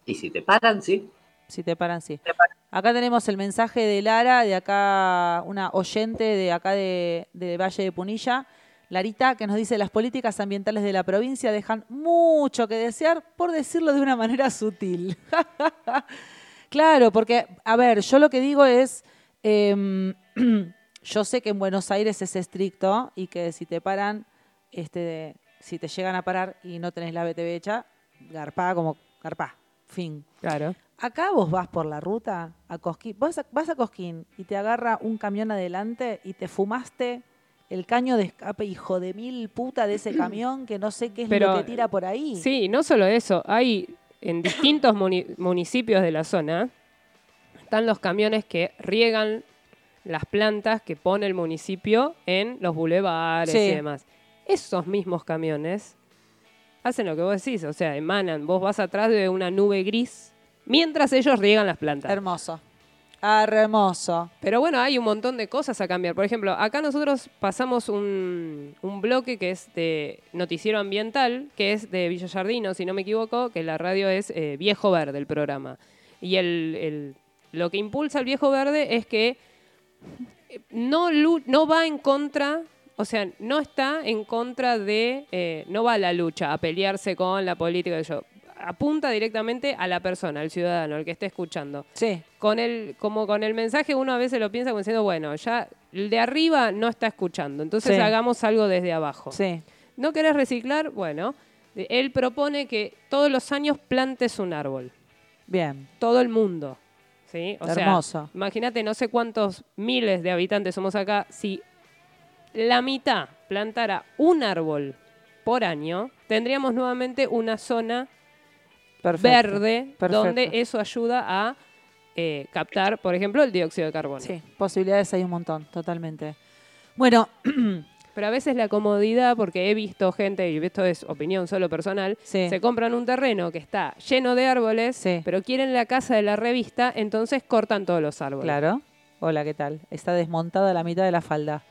Speaker 4: Y si te paran, sí.
Speaker 1: Si te paran, sí.
Speaker 4: Te paran.
Speaker 1: Acá tenemos el mensaje de Lara, de acá, una oyente de acá de, de Valle de Punilla, Larita, que nos dice las políticas ambientales de la provincia dejan mucho que desear, por decirlo de una manera sutil. claro, porque, a ver, yo lo que digo es, em, yo sé que en Buenos Aires es estricto y que si te paran, este, si te llegan a parar y no tenés la BTV hecha, garpá como garpá, fin.
Speaker 2: Claro.
Speaker 1: Acá vos vas por la ruta a Cosquín, vas a, vas a Cosquín y te agarra un camión adelante y te fumaste el caño de escape, hijo de mil puta, de ese camión que no sé qué es
Speaker 2: Pero,
Speaker 1: lo que tira por ahí.
Speaker 2: Sí, no solo eso, hay en distintos muni- municipios de la zona, están los camiones que riegan las plantas que pone el municipio en los bulevares
Speaker 1: Sí.
Speaker 2: y demás. Esos mismos camiones hacen lo que vos decís, o sea, emanan, vos vas atrás de una nube gris mientras ellos riegan las plantas.
Speaker 1: Hermoso. Hermoso.
Speaker 2: Pero bueno, hay un montón de cosas a cambiar. Por ejemplo, acá nosotros pasamos un, un bloque que es de noticiero ambiental, que es de Villa Jardino, si no me equivoco, que la radio es eh, Viejo Verde, el programa. Y el, el- lo que impulsa el Viejo Verde es que no, no va en contra, o sea, no está en contra de, eh, no va a la lucha, a pelearse con la política. Yo. Apunta directamente a la persona, al ciudadano, al que esté escuchando
Speaker 1: Sí.
Speaker 2: con el, como con el mensaje uno a veces lo piensa como diciendo, bueno, ya el de arriba no está escuchando, entonces
Speaker 1: Sí.
Speaker 2: hagamos algo desde abajo.
Speaker 1: Sí.
Speaker 2: ¿No querés reciclar? Bueno, él propone que todos los años plantes un árbol,
Speaker 1: Bien.
Speaker 2: todo el mundo. ¿sí? O
Speaker 1: Hermoso.
Speaker 2: imagínate no sé cuántos miles de habitantes somos acá, si la mitad plantara un árbol por año, tendríamos nuevamente una zona
Speaker 1: Perfecto.
Speaker 2: verde,
Speaker 1: Perfecto.
Speaker 2: donde eso ayuda a eh, captar, por ejemplo, el dióxido de carbono.
Speaker 1: Sí, posibilidades hay un montón, totalmente. Bueno,
Speaker 2: Pero a veces la comodidad, porque he visto gente, y esto es opinión solo personal,
Speaker 1: Sí.
Speaker 2: se compran un terreno que está lleno de árboles,
Speaker 1: Sí.
Speaker 2: pero quieren la casa de la revista, entonces cortan todos los árboles.
Speaker 1: Claro. Hola, ¿qué tal? Está desmontada la mitad de la falda.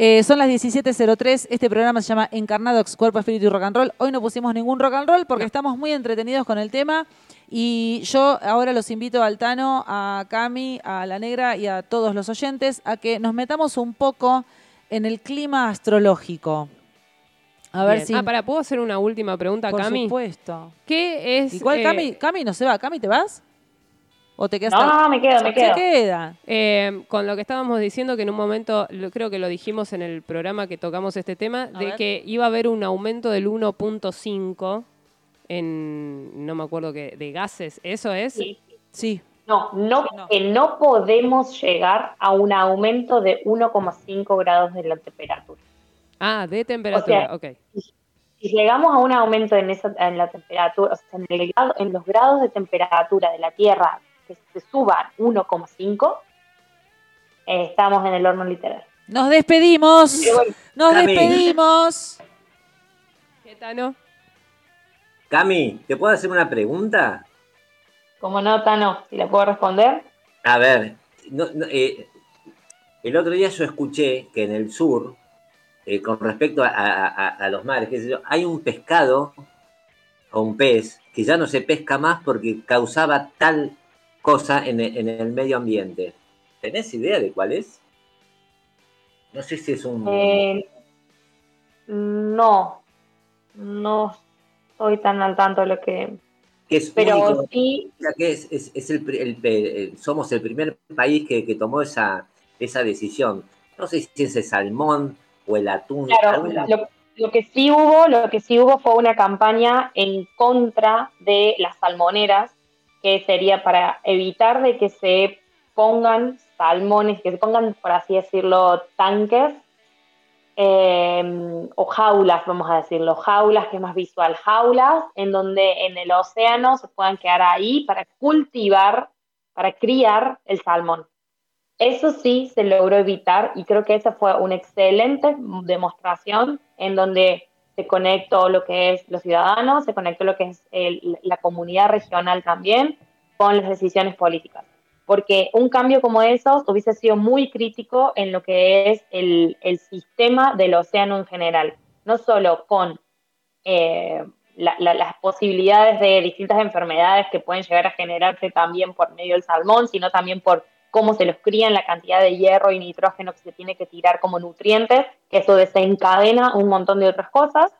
Speaker 1: Eh, son las 17.03. Este programa se llama Encarnadox, Cuerpo, Espíritu y Rock and Roll. Hoy no pusimos ningún rock and roll porque estamos muy entretenidos con el tema. Y yo ahora los invito a Altano, a Cami, a La Negra y a todos los oyentes a que nos metamos un poco en el clima astrológico. A ver
Speaker 2: Bien.
Speaker 1: si.
Speaker 2: Ah, para, ¿puedo hacer una última pregunta,
Speaker 1: por
Speaker 2: Cami?
Speaker 1: supuesto.
Speaker 2: ¿Qué es...?
Speaker 1: Igual
Speaker 2: eh,
Speaker 1: Cami, Cami no se va. ¿Cami te vas? ¿O te quedas
Speaker 3: No, no, me quedo, me
Speaker 1: Se
Speaker 3: quedo.
Speaker 1: queda.
Speaker 2: Eh, con lo que estábamos diciendo, que en un momento, lo- creo que lo dijimos en el programa que tocamos este tema,
Speaker 1: A
Speaker 2: de
Speaker 1: ver.
Speaker 2: que iba a haber un aumento del 1.5 en, no me acuerdo qué, de gases, ¿eso es?
Speaker 3: Sí.
Speaker 1: Sí.
Speaker 3: No, no,
Speaker 1: No.
Speaker 3: que no podemos llegar a un aumento de 1,5 grados de la temperatura.
Speaker 2: Ah, de temperatura,
Speaker 3: O sea,
Speaker 2: ok.
Speaker 3: Si llegamos a un aumento en, esa, en la temperatura, o sea, en, el grado- en los grados de temperatura de la Tierra que se suban 1,5, eh, estamos en el horno literal.
Speaker 1: Nos despedimos.
Speaker 3: Bueno,
Speaker 1: Nos
Speaker 4: Cami.
Speaker 1: despedimos.
Speaker 2: ¿Qué Tano?
Speaker 4: Cami, ¿te puedo hacer una pregunta?
Speaker 3: como no, si la puedo responder.
Speaker 4: A ver, no- no, eh, el otro día yo escuché que en el sur, eh, con respecto a, a- a- a los mares, qué sé yo, hay un pescado o un pez que ya no se pesca más porque causaba tal cosa en el, en el medio ambiente. ¿Tenés idea de cuál es? No sé si es un...
Speaker 3: Eh, no, no estoy tan al tanto de lo que...
Speaker 4: que es
Speaker 3: Pero
Speaker 4: único,
Speaker 3: sí,
Speaker 4: que es, es- es el, el somos el primer país que, que tomó esa, esa decisión. No sé si es el salmón o el atún.
Speaker 3: Claro,
Speaker 4: alguna-
Speaker 3: lo, lo que sí hubo, lo que sí hubo fue una campaña en contra de las salmoneras, que sería para evitar de que se pongan salmones, que se pongan, por así decirlo, tanques eh, o jaulas, vamos a decirlo, jaulas, que es más visual, jaulas en donde en el océano se puedan quedar ahí para cultivar, para criar el salmón. Eso sí se logró evitar y creo que esa fue una excelente demostración en donde se conectó lo que es los ciudadanos, se conectó lo que es la comunidad regional también con las decisiones políticas. Porque un cambio como esos hubiese sido muy crítico en lo que es el, sistema del océano en general, no solo con eh, las posibilidades de distintas enfermedades que pueden llegar a generarse también por medio del salmón, sino también por cómo se los crían, la cantidad de hierro y nitrógeno que se tiene que tirar como nutrientes, que eso desencadena un montón de otras cosas,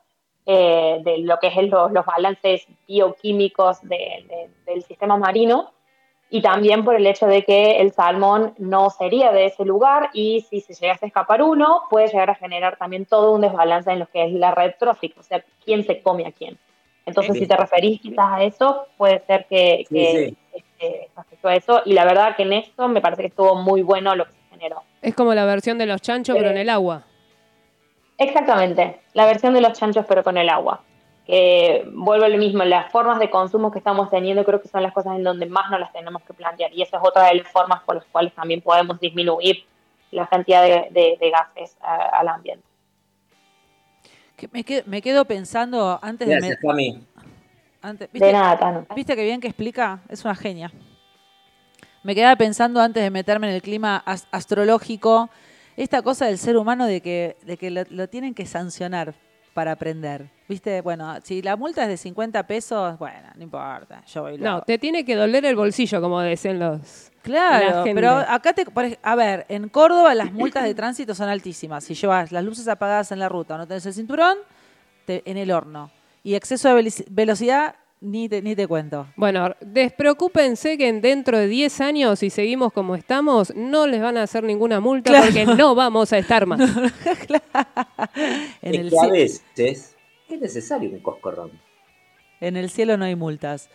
Speaker 3: eh, de lo que es los balances bioquímicos del sistema marino, y también por el hecho de que el salmón no sería de ese lugar y si se llegase a escapar uno, puede llegar a generar también todo un desbalance en lo que es la red trófica, o sea, quién se come a quién. Entonces, si te referís quizás a eso, puede ser que, afectó a eso. Y la verdad que en esto me parece que estuvo muy bueno lo que se generó.
Speaker 2: Es como la versión de los chanchos, pero en el agua.
Speaker 3: Exactamente, la versión de los chanchos, pero con el agua. Que vuelve lo mismo, las formas de consumo que estamos teniendo creo que son las cosas en donde más nos las tenemos que plantear. Y esa es otra de las formas por las cuales también podemos disminuir la cantidad de, gases al ambiente.
Speaker 1: me, quedo, pensando antes
Speaker 4: de...
Speaker 1: ¿viste, de nada, Tano. ¿Viste qué bien que explica? Es una genia. Me quedaba pensando antes de meterme en el clima astrológico, esta cosa del ser humano de que, de que lo, tienen que sancionar para aprender. ¿Viste? Bueno, si la multa es de 50 pesos, bueno, no importa, yo voy
Speaker 2: No, te tiene que doler el bolsillo, como decían los...
Speaker 1: Claro, pero acá te... A ver, en Córdoba las multas de tránsito son altísimas. Si llevas las luces apagadas en la ruta o no tenés el cinturón, en el horno y exceso de velocidad, ni te, ni te cuento.
Speaker 2: Bueno, despreocúpense que dentro de 10 años, si seguimos como estamos, no les van a hacer ninguna multa porque no vamos a estar más.
Speaker 4: en el que a veces es necesario un coscorrón.
Speaker 1: En el cielo no hay multas.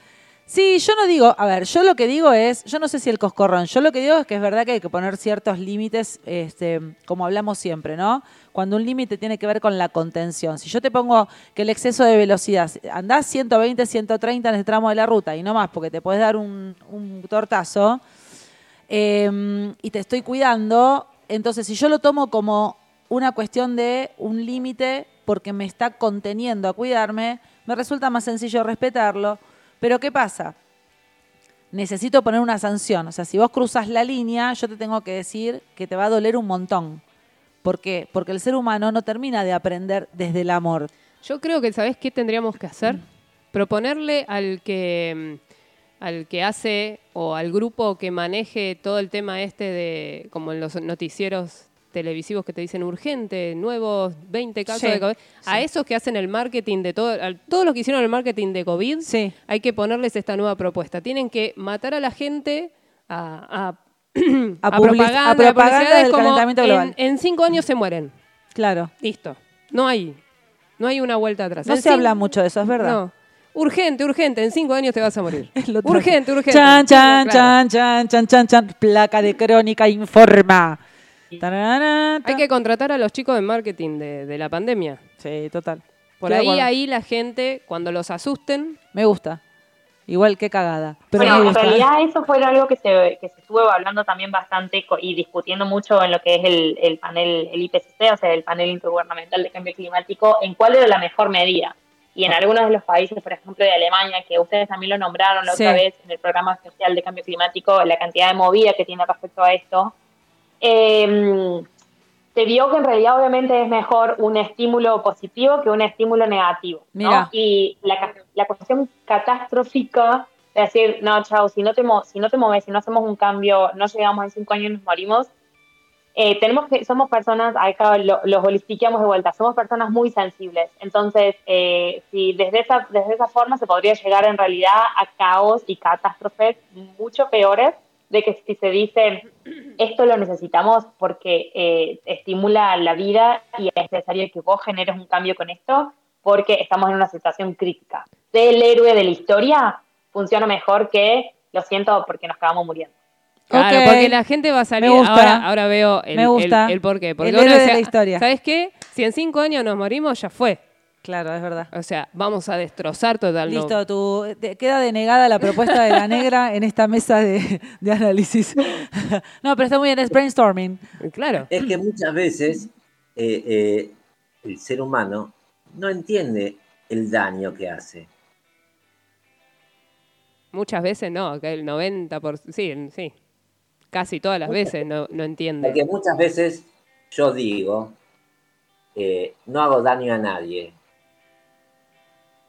Speaker 1: Sí, yo no digo, a ver, yo lo que digo es, yo no sé si el coscorrón, yo lo que digo es que es verdad que hay que poner ciertos límites, este, como hablamos siempre, ¿no? Cuando un límite tiene que ver con la contención. Si yo te pongo que el exceso de velocidad, andás 120, 130 en el tramo de la ruta y no más, porque te puedes dar un, tortazo, em, y te estoy cuidando, entonces si yo lo tomo como una cuestión de un límite porque me está conteniendo a cuidarme, me resulta más sencillo respetarlo pero ¿qué pasa? Necesito poner una sanción. O sea, si vos cruzas la línea, yo te tengo que decir que te va a doler un montón. ¿Por qué? Porque el ser humano no termina de aprender desde el amor.
Speaker 2: Yo creo que, ¿sabés qué tendríamos que hacer? Proponerle al que, mm, al que hace o al grupo que maneje todo el tema este de, como en los noticieros televisivos que te dicen urgente, nuevos 20 casos de COVID, a esos que hacen el marketing de todo, a todos los que hicieron el marketing de COVID, hay que ponerles esta nueva propuesta. Tienen que matar a la gente a, a, a, propaganda, del calentamiento global. En, cinco años se mueren.
Speaker 1: Claro.
Speaker 2: Listo. No hay, no hay una vuelta atrás.
Speaker 1: No se habla mucho de eso, es verdad. No.
Speaker 2: Urgente, urgente, en cinco años te vas a morir. urgente, urgente.
Speaker 1: Chan, chan, chan, chan, chan, chan, chan, placa de crónica informa.
Speaker 2: Hay que contratar a los chicos de marketing de, la pandemia.
Speaker 1: Sí, total.
Speaker 2: Por ahí, ahí la gente, cuando los asusten.
Speaker 1: Me gusta. Igual que cagada.
Speaker 3: Pero en realidad eso fue algo que se, que se estuvo hablando también bastante y discutiendo mucho en lo que es el, panel, el IPCC, o sea, el panel intergubernamental de cambio climático, en cuál era la mejor medida. Y en ah. algunos de los países, por ejemplo de Alemania, que ustedes también lo nombraron la otra vez en el programa especial de cambio climático, la cantidad de movida que tiene respecto a esto, eh, se vio que en realidad obviamente es mejor un estímulo positivo que un estímulo negativo. Y la, cuestión catastrófica de decir, no, chao, si no te, si no te mueves, si no hacemos un cambio, no llegamos en cinco años y nos morimos, eh, tenemos que, somos personas, acá los holistiqueamos de vuelta, somos personas muy sensibles. Entonces, eh, si desde esa, desde esa forma se podría llegar en realidad a caos y catástrofes mucho peores de que si se dice esto lo necesitamos porque eh, estimula la vida y es necesario que vos generes un cambio con esto porque estamos en una situación crítica. Ser el héroe de la historia funciona mejor que lo siento porque nos acabamos muriendo.
Speaker 2: Claro, porque la gente va a salir.
Speaker 1: Me gusta.
Speaker 2: Ahora, ahora veo el,
Speaker 1: Me gusta.
Speaker 2: el, el por qué. Porque
Speaker 1: El héroe de la historia.
Speaker 2: ¿Sabes qué? Si en cinco años nos morimos, ya fue.
Speaker 1: Claro, es verdad.
Speaker 2: O sea, vamos a destrozar totalmente.
Speaker 1: Listo, tu, te- queda denegada la propuesta de la negra en esta mesa de, de análisis. no, pero está muy bien, es brainstorming.
Speaker 2: Claro.
Speaker 4: Es que muchas veces eh, eh, el ser humano no entiende el daño que hace.
Speaker 2: Muchas veces no, que el 90%. Por, sí, sí. Casi todas las veces no, no entiende.
Speaker 4: Porque muchas veces yo digo, eh, no hago daño a nadie.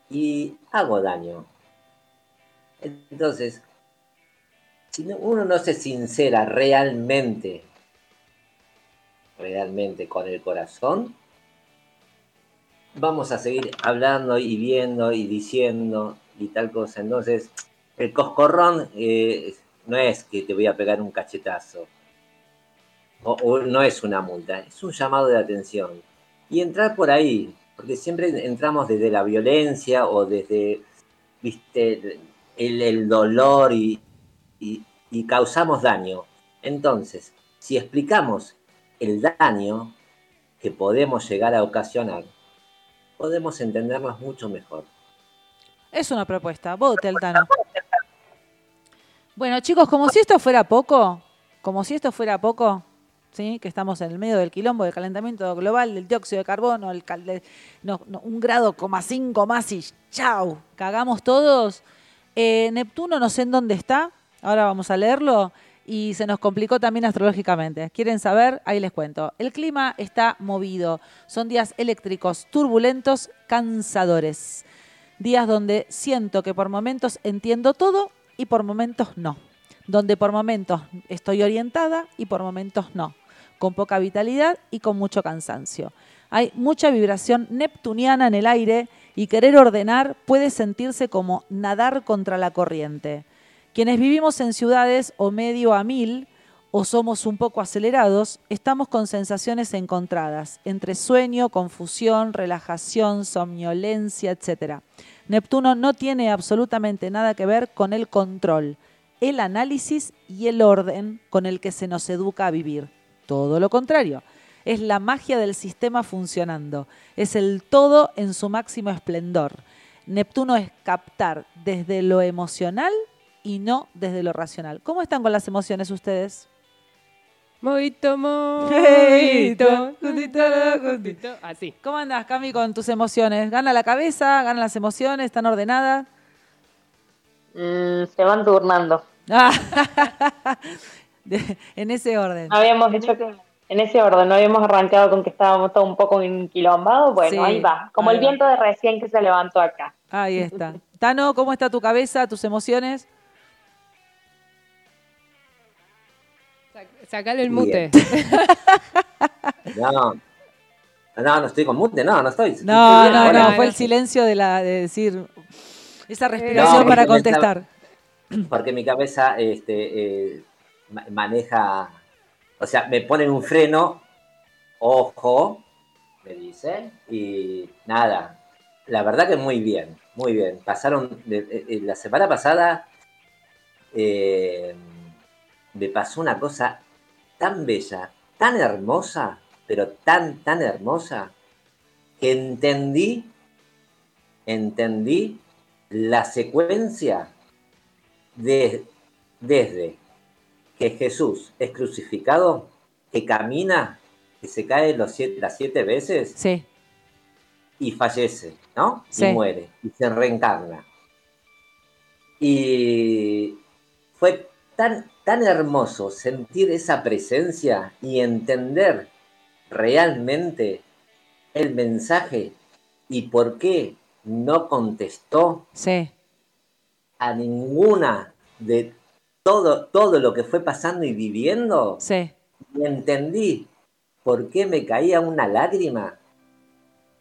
Speaker 4: Y hago daño. Entonces, si no- uno no se sincera realmente, realmente con el corazón, vamos a seguir hablando y viendo y diciendo y tal cosa. Entonces, el coscorrón eh, no es que te voy a pegar un cachetazo. O, o no es una multa, es un llamado de atención. Y entrar por ahí, porque siempre entramos desde la violencia o desde, viste, el, el dolor y, y- y causamos daño. Entonces, si explicamos el daño que podemos llegar a ocasionar, podemos entendernos mucho mejor.
Speaker 1: Es una propuesta. Vote, Altano. Bueno, chicos, como si esto fuera poco, como si esto fuera poco, que estamos en el medio del quilombo del calentamiento global, del dióxido de carbono, el cal- no, un grado coma cinco más y chau, cagamos todos. Eh, Neptuno no sé en dónde está, ahora vamos a leerlo, y se nos complicó también astrológicamente. ¿Quieren saber? Ahí les cuento. El clima está movido, son días eléctricos, turbulentos, cansadores. Días donde siento que por momentos entiendo todo y por momentos no. Donde por momentos estoy orientada y por momentos no. Con poca vitalidad y con mucho cansancio. Hay mucha vibración neptuniana en el aire y querer ordenar puede sentirse como nadar contra la corriente. Quienes vivimos en ciudades o medio a mil o somos un poco acelerados, estamos con sensaciones encontradas, entre sueño, confusión, relajación, somnolencia, etc. Neptuno no tiene absolutamente nada que ver con el control, el análisis y el orden con el que se nos educa a vivir. Todo lo contrario. Es la magia del sistema funcionando. Es el todo en su máximo esplendor. Neptuno es captar desde lo emocional y no desde lo racional. ¿Cómo están con las emociones ustedes?
Speaker 2: Movito, movito, juntito, juntito. Así.
Speaker 1: ¿Cómo andas, Cami, con tus emociones? ¿Gana la cabeza? ¿Ganan las emociones? ¿Están ordenadas?
Speaker 3: Mm, se van turnando.
Speaker 1: De- en ese orden.
Speaker 3: Habíamos dicho que en ese orden, no habíamos arrancado con que estábamos todos un poco enquilombados. Bueno,
Speaker 1: Sí,
Speaker 3: ahí va. Como
Speaker 1: ahí
Speaker 3: el
Speaker 1: va.
Speaker 3: viento de recién que se levantó acá.
Speaker 1: Ahí está. Tano, ¿cómo está tu cabeza, tus emociones?
Speaker 2: Sac- Sacale el mute.
Speaker 4: No, no, no estoy con mute, no, no estoy. Estoy
Speaker 1: No,
Speaker 4: bien,
Speaker 1: no, no, fue el silencio de la de decir esa respiración
Speaker 4: No, porque
Speaker 1: para contestar.
Speaker 4: Porque mi cabeza este, eh, maneja, o sea, me ponen un freno, ojo, me dice, y nada, la verdad que muy bien, muy bien. Pasaron, la semana pasada eh, me pasó una cosa tan bella, tan hermosa, pero tan, tan hermosa, que entendí, entendí la secuencia de- desde que Jesús es crucificado, que camina, que se cae los siete- las siete veces
Speaker 1: Sí,
Speaker 4: y fallece, ¿no?
Speaker 1: Sí.
Speaker 4: Y muere, y se reencarna. Y fue tan, tan hermoso sentir esa presencia y entender realmente el mensaje y por qué no contestó
Speaker 1: sí,
Speaker 4: a ninguna de todo, todo lo que fue pasando y viviendo.
Speaker 1: sí.
Speaker 4: Y entendí por qué me caía una lágrima.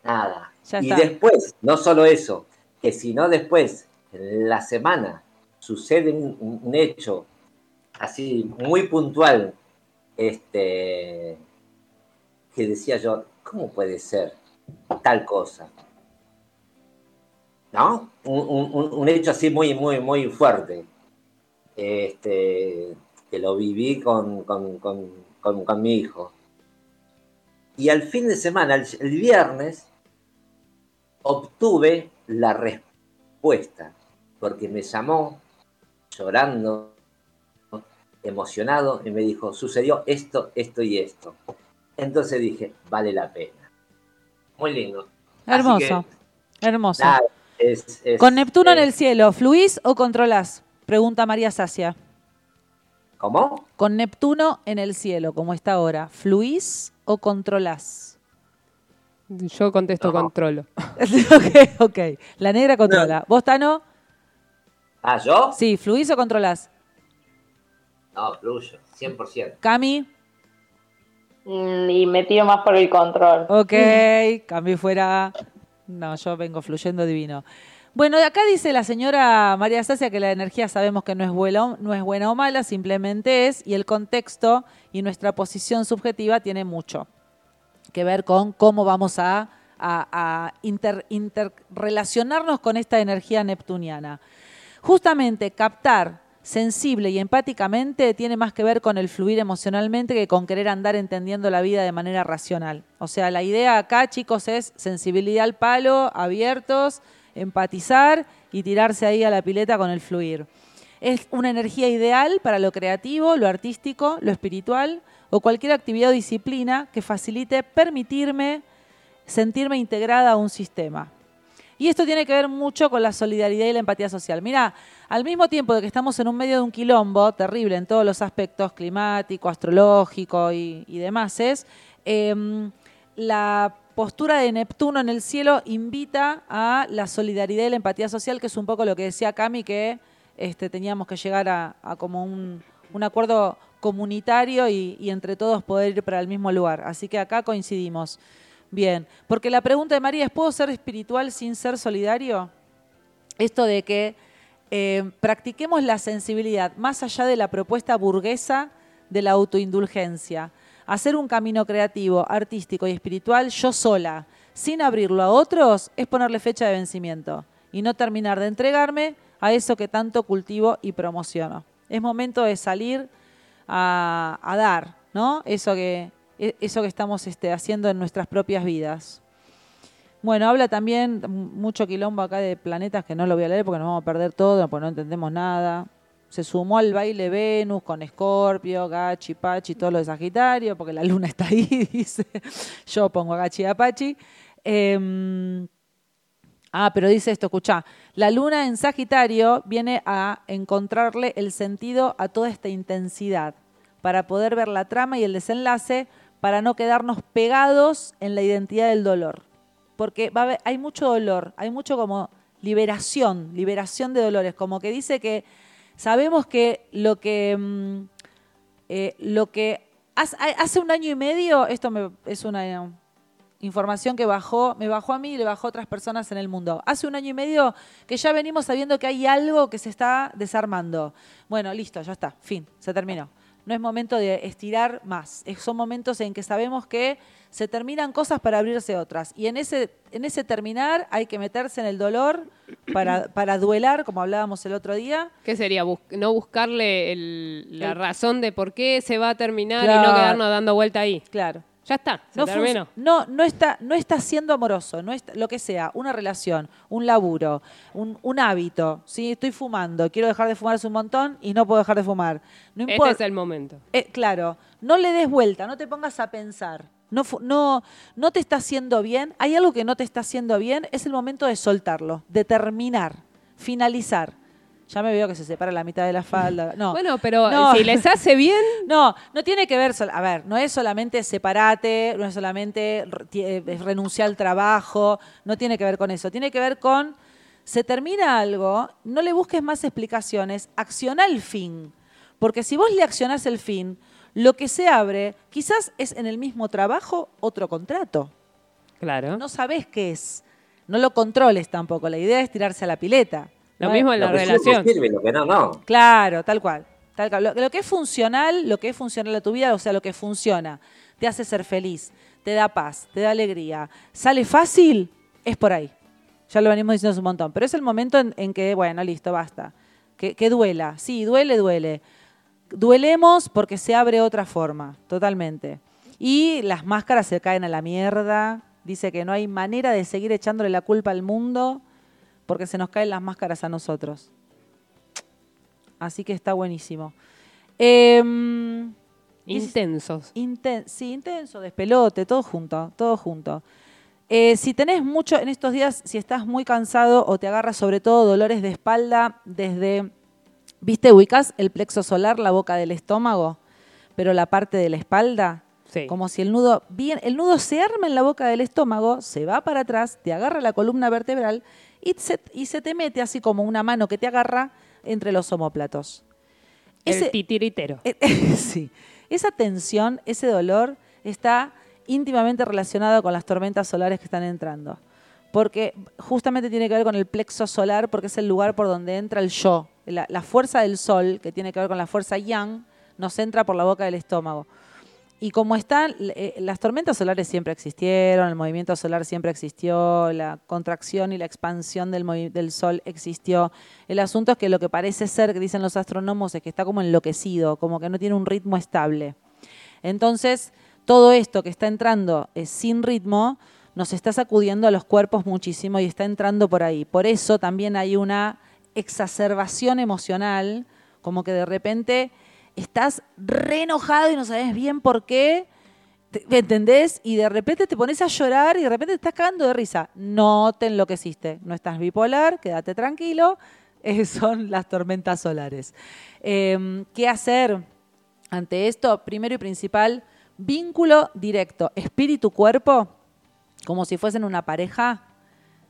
Speaker 4: Nada.
Speaker 1: Ya
Speaker 4: y
Speaker 1: está.
Speaker 4: después, no solo eso, que si no después, en la semana, sucede un, un hecho así muy puntual, este, que decía yo, ¿cómo puede ser tal cosa? ¿No? Un, un- un- un hecho así muy, muy, muy fuerte. Este, que lo viví con, con, con, con mi hijo. Y al fin de semana, el, el viernes, obtuve la respuesta, porque me llamó llorando, emocionado, y me dijo, sucedió esto, esto y esto. Entonces dije, vale la pena. Muy lindo.
Speaker 1: Hermoso, hermoso.
Speaker 4: nada, es- es-
Speaker 1: Con Neptuno en
Speaker 4: es-
Speaker 1: el cielo, ¿fluís o controlás? Pregunta María Sacia.
Speaker 4: ¿Cómo?
Speaker 1: Con Neptuno en el cielo, como está ahora, ¿fluís o controlás?
Speaker 2: Yo contesto
Speaker 4: No.
Speaker 2: controlo.
Speaker 1: ok, ok. La negra controla. ¿Vos, Tano?
Speaker 4: Ah, ¿yo?
Speaker 1: Sí, ¿fluís o controlás?
Speaker 4: No, fluyo, 100%.
Speaker 1: Cami,
Speaker 3: Mm, Y me tiro más por el control.
Speaker 1: ok. Cami fuera. No, yo vengo fluyendo divino. Bueno, acá dice la señora María Sacia que la energía sabemos que no es, buena, no es buena o mala, simplemente es, y el contexto y nuestra posición subjetiva tiene mucho que ver con cómo vamos a, a- a inter- interrelacionarnos con esta energía neptuniana. Justamente captar sensible y empáticamente tiene más que ver con el fluir emocionalmente que con querer andar entendiendo la vida de manera racional. O sea, la idea acá, chicos, es sensibilidad al palo, abiertos, empatizar y tirarse ahí a la pileta con el fluir. Es una energía ideal para lo creativo, lo artístico, lo espiritual o cualquier actividad o disciplina que facilite permitirme sentirme integrada a un sistema. Y esto tiene que ver mucho con la solidaridad y la empatía social. Mira, al mismo tiempo de que estamos en un medio de un quilombo terrible en todos los aspectos climático, astrológico y, y demás, es, em, la postura de Neptuno en el cielo invita a la solidaridad y la empatía social, que es un poco lo que decía Cami, que este, teníamos que llegar a, como un, acuerdo comunitario y, y entre todos poder ir para el mismo lugar. Así que acá coincidimos. Bien, porque la pregunta de María es, ¿puedo ser espiritual sin ser solidario? Esto de que eh, practiquemos la sensibilidad más allá de la propuesta burguesa de la autoindulgencia. Hacer un camino creativo, artístico y espiritual yo sola, sin abrirlo a otros, es ponerle fecha de vencimiento y no terminar de entregarme a eso que tanto cultivo y promociono. Es momento de salir a, dar, ¿no? Eso que, e- eso que estamos este, haciendo en nuestras propias vidas. Bueno, habla también m- mucho quilombo acá de planetas que no lo voy a leer porque nos vamos a perder todo, porque no entendemos nada. Se sumó al baile Venus con Escorpio, Gachi, Pachi, todo lo de Sagitario, porque la luna está ahí, dice. Yo pongo a Gachi y a Pachi. Em, Ah, pero dice esto, escuchá, la luna en Sagitario viene a encontrarle el sentido a toda esta intensidad para poder ver la trama y el desenlace, para no quedarnos pegados en la identidad del dolor. Porque va a haber- hay mucho dolor, hay mucho como liberación, liberación de dolores, como que dice que sabemos que lo que, mm, eh, lo que hace, hace un año y medio, esto me- es una información que bajó, me bajó a mí y le bajó a otras personas en el mundo. Hace un año y medio que ya venimos sabiendo que hay algo que se está desarmando. Bueno, listo, ya está, fin, se terminó. No es momento de estirar más. Es- son momentos en que sabemos que se terminan cosas para abrirse otras. Y en ese, en ese terminar hay que meterse en el dolor para, para duelar, como hablábamos el otro día.
Speaker 2: ¿Qué sería? Bus- no buscarle el- la
Speaker 1: El-
Speaker 2: razón de por qué se va a terminar y no quedarnos dando vuelta ahí.
Speaker 1: Claro.
Speaker 2: Ya está, se
Speaker 1: no,
Speaker 2: terminó.
Speaker 1: no, no está, no está siendo amoroso, no está, lo que sea, una relación, un laburo, un, un hábito. ¿sí? Estoy fumando, quiero dejar de fumar hace un montón y no puedo dejar de fumar. No
Speaker 2: Este
Speaker 1: importa.
Speaker 2: es el momento.
Speaker 1: Eh, claro, no le des vuelta, no te pongas a pensar. No, no, no te está haciendo bien, hay algo que no te está haciendo bien, es el momento de soltarlo, de terminar, finalizar. Ya me veo que se separa la mitad de la falda. No.
Speaker 2: Bueno, pero
Speaker 1: No.
Speaker 2: si les hace bien,
Speaker 1: No, no tiene que ver, a ver, no es solamente separate, no es solamente eh, renunciar al trabajo, no tiene que ver con eso, tiene que ver con, se termina algo, no le busques más explicaciones, acciona el fin, porque si vos le accionás el fin, lo que se abre quizás es en el mismo trabajo otro contrato,
Speaker 2: claro.
Speaker 1: no sabés qué es, no lo controles tampoco, la idea es tirarse a la pileta.
Speaker 2: Lo mismo en la
Speaker 4: Lo que sirve,
Speaker 2: relación.
Speaker 4: sirve, lo que no, no.
Speaker 1: Claro, tal cual. Tal cual. Lo, lo que es funcional, lo que es funcional a tu vida, o sea, lo que funciona, te hace ser feliz, te da paz, te da alegría, sale fácil, es por ahí. Ya lo venimos diciendo hace un montón. Pero es el momento en, en que, bueno, listo, basta. Que, que duela. Sí, duele, duele. Duelemos porque se abre otra forma, totalmente. Y las máscaras se caen a la mierda. Dice que no hay manera de seguir echándole la culpa al mundo porque se nos caen las máscaras a nosotros. Así que está buenísimo. Em,
Speaker 2: Intensos.
Speaker 1: Inten- sí, intenso, despelote, todo junto, todo junto. Eh, si tenés mucho en estos días, si estás muy cansado o te agarras sobre todo dolores de espalda desde, ¿viste? Ubicás el plexo solar, la boca del estómago, pero la parte de la espalda,
Speaker 2: Sí.
Speaker 1: como si el nudo, bien, el nudo se arma en la boca del estómago, se va para atrás, te agarra la columna vertebral y se, y se te mete así como una mano que te agarra entre los omóplatos.
Speaker 2: El
Speaker 1: Ese-
Speaker 2: titiritero.
Speaker 1: eh, sí. Esa tensión, ese dolor está íntimamente relacionado con las tormentas solares que están entrando. Porque justamente tiene que ver con el plexo solar, porque es el lugar por donde entra el yo. La, la fuerza del sol, que tiene que ver con la fuerza yang, nos entra por la boca del estómago. Y como están, eh, las tormentas solares siempre existieron, el movimiento solar siempre existió, la contracción y la expansión del, sol existió. El asunto es que lo que parece ser, que dicen los astrónomos, es que está como enloquecido, como que no tiene un ritmo estable. Entonces, todo esto que está entrando eh, sin ritmo nos está sacudiendo a los cuerpos muchísimo y está entrando por ahí. Por eso también hay una exacerbación emocional, como que de repente estás re enojado y no sabes bien por qué, ¿me entendés? Y de repente te pones a llorar y de repente te estás cagando de risa. No te enloqueciste, no estás bipolar, quédate tranquilo, eh, son las tormentas solares. Eh, ¿Qué hacer ante esto? Primero y principal, vínculo directo, espíritu-cuerpo, como si fuesen una pareja,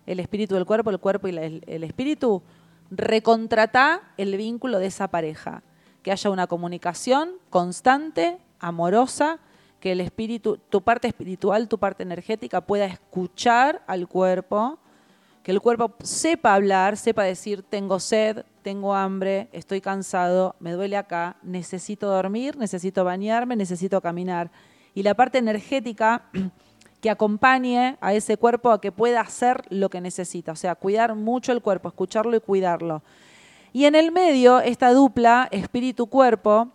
Speaker 1: el espíritu del cuerpo, el cuerpo y el, el espíritu, recontratá el vínculo de esa pareja. Que haya una comunicación constante, amorosa, que el espíritu, tu parte espiritual, tu parte energética pueda escuchar al cuerpo, que el cuerpo sepa hablar, sepa decir, tengo sed, tengo hambre, estoy cansado, me duele acá, necesito dormir, necesito bañarme, necesito caminar. Y la parte energética que acompañe a ese cuerpo a que pueda hacer lo que necesita, o sea, cuidar mucho el cuerpo, escucharlo y cuidarlo. Y en el medio, esta dupla espíritu-cuerpo,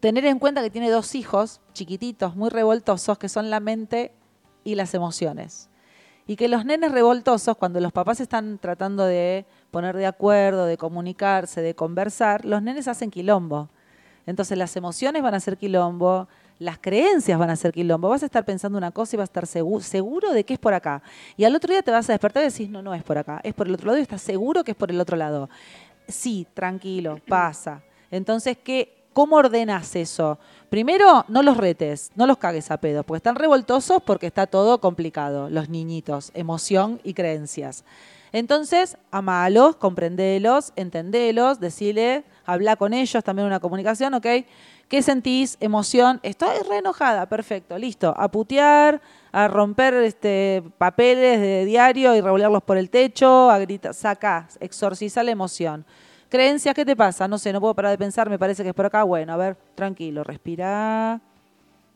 Speaker 1: tener en cuenta que tiene dos hijos chiquititos, muy revoltosos, que son la mente y las emociones. Y que los nenes revoltosos, cuando los papás están tratando de poner de acuerdo, de comunicarse, de conversar, los nenes hacen quilombo. Entonces las emociones van a ser quilombo, las creencias van a ser quilombo. Vas a estar pensando una cosa y vas a estar segu- seguro de que es por acá. Y al otro día te vas a despertar y decís, no, no es por acá, es por el otro lado y estás seguro que es por el otro lado. Sí, tranquilo, pasa. Entonces, ¿qué, ¿cómo ordenas eso? Primero, no los retes, no los cagues a pedo, porque están revoltosos porque está todo complicado, los niñitos, emoción y creencias. Entonces, amalos, comprendelos, entendelos, decile, habla con ellos, también una comunicación, ¿ok? ¿Qué sentís? Emoción. Estoy re enojada, perfecto, listo. A putear, a romper este, papeles de diario y revolearlos por el techo, a gritar, saca, exorciza la emoción. Creencias, ¿qué te pasa? No sé, no puedo parar de pensar, me parece que es por acá. Bueno, a ver, tranquilo, respira,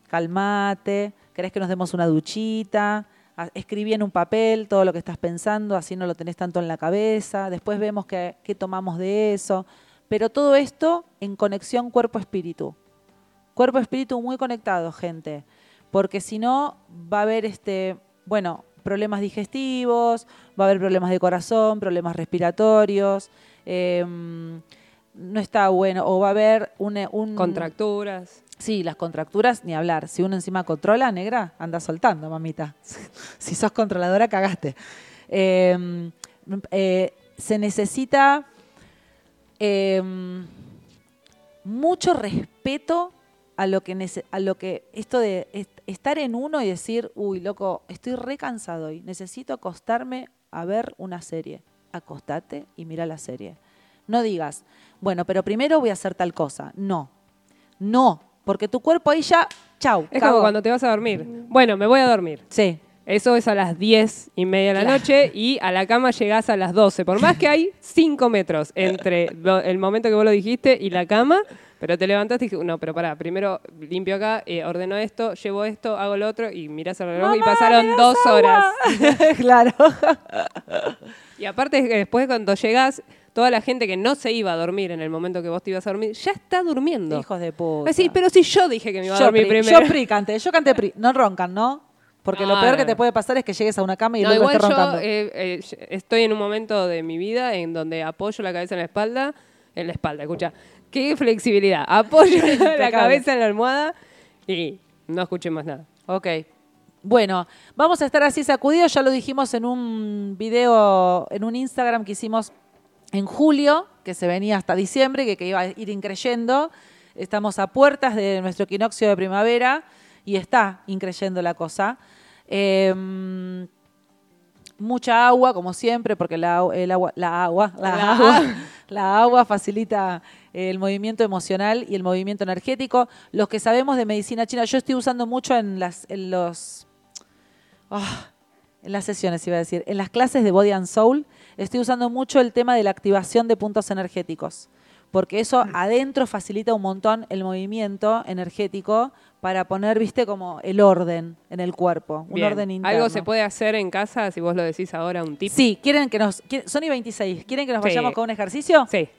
Speaker 1: calmate. ¿Querés que nos demos una duchita? Escribí en un papel todo lo que estás pensando, así no lo tenés tanto en la cabeza. Después vemos qué, qué tomamos de eso. Pero todo esto en conexión cuerpo-espíritu. Cuerpo-espíritu muy conectado, gente. Porque si no, va a haber este, bueno, problemas digestivos, va a haber problemas de corazón, problemas respiratorios. em, no está bueno. O va a haber un, un
Speaker 2: Contracturas.
Speaker 1: Sí, las contracturas, ni hablar. Si uno encima controla, negra, anda soltando, mamita. si sos controladora, cagaste. Eh, eh, se necesita eh, mucho respeto a lo que a lo que esto de est- estar en uno y decir, uy, loco, estoy re cansado hoy, necesito acostarme a ver una serie. Acostate y mira la serie. No digas, bueno, pero primero voy a hacer tal cosa. No, no, porque tu cuerpo ahí ya, chau.
Speaker 2: Es
Speaker 1: cagó.
Speaker 2: como cuando te vas a dormir. Bueno, me voy a dormir.
Speaker 1: Sí,
Speaker 2: Eso es a las 10 y media de la
Speaker 1: Claro.
Speaker 2: noche y a la cama llegás a las 12. Por más que hay 5 metros entre lo- el momento que vos lo dijiste y la cama, pero te levantaste y dijiste, no, pero pará, primero limpio acá, eh, ordeno esto, llevo esto, hago lo otro y mirás el reloj y pasaron
Speaker 1: ¿me das
Speaker 2: dos
Speaker 1: agua?
Speaker 2: horas.
Speaker 1: claro.
Speaker 2: Y aparte después cuando llegás, toda la gente que no se iba a dormir en el momento que vos te ibas a dormir, ya está durmiendo.
Speaker 1: Hijos de puta.
Speaker 2: Sí, pero si yo dije que me iba a
Speaker 1: yo
Speaker 2: dormir
Speaker 1: pri,
Speaker 2: primero.
Speaker 1: Yo pri canté, yo canté pri. No roncan, ¿no? Porque lo peor que te puede pasar es que llegues a una cama y el
Speaker 2: No,
Speaker 1: otro
Speaker 2: igual
Speaker 1: esté
Speaker 2: yo
Speaker 1: roncando.
Speaker 2: eh, eh, estoy en un momento de mi vida en donde apoyo la cabeza en la espalda, en la espalda, escucha, qué flexibilidad, apoyo la cabeza en la almohada y no escuché más nada.
Speaker 1: Ok. Bueno, vamos a estar así sacudidos, ya lo dijimos en un video, en un Instagram que hicimos en julio, que se venía hasta diciembre, que, que iba a ir increyendo. Estamos a puertas de nuestro equinoccio de primavera y está increyendo la cosa. Em, mucha agua, como siempre, porque la, el agua, la agua, la,
Speaker 2: La
Speaker 1: agua,
Speaker 2: agua.
Speaker 1: la agua facilita el movimiento emocional y el movimiento energético. Los que sabemos de medicina china, yo estoy usando mucho en las, en los, ah, en las sesiones, iba a decir, en las clases de Body and Soul, estoy usando mucho el tema de la activación de puntos energéticos. Porque eso adentro facilita un montón el movimiento energético para poner, viste, como el orden en el cuerpo, un orden interno.
Speaker 2: Algo se puede hacer en casa, si vos lo decís ahora, un tip.
Speaker 1: Sí, quieren que nos. quieren- Sony 26, ¿quieren que nos
Speaker 2: Sí.
Speaker 1: vayamos con un ejercicio?
Speaker 2: Sí.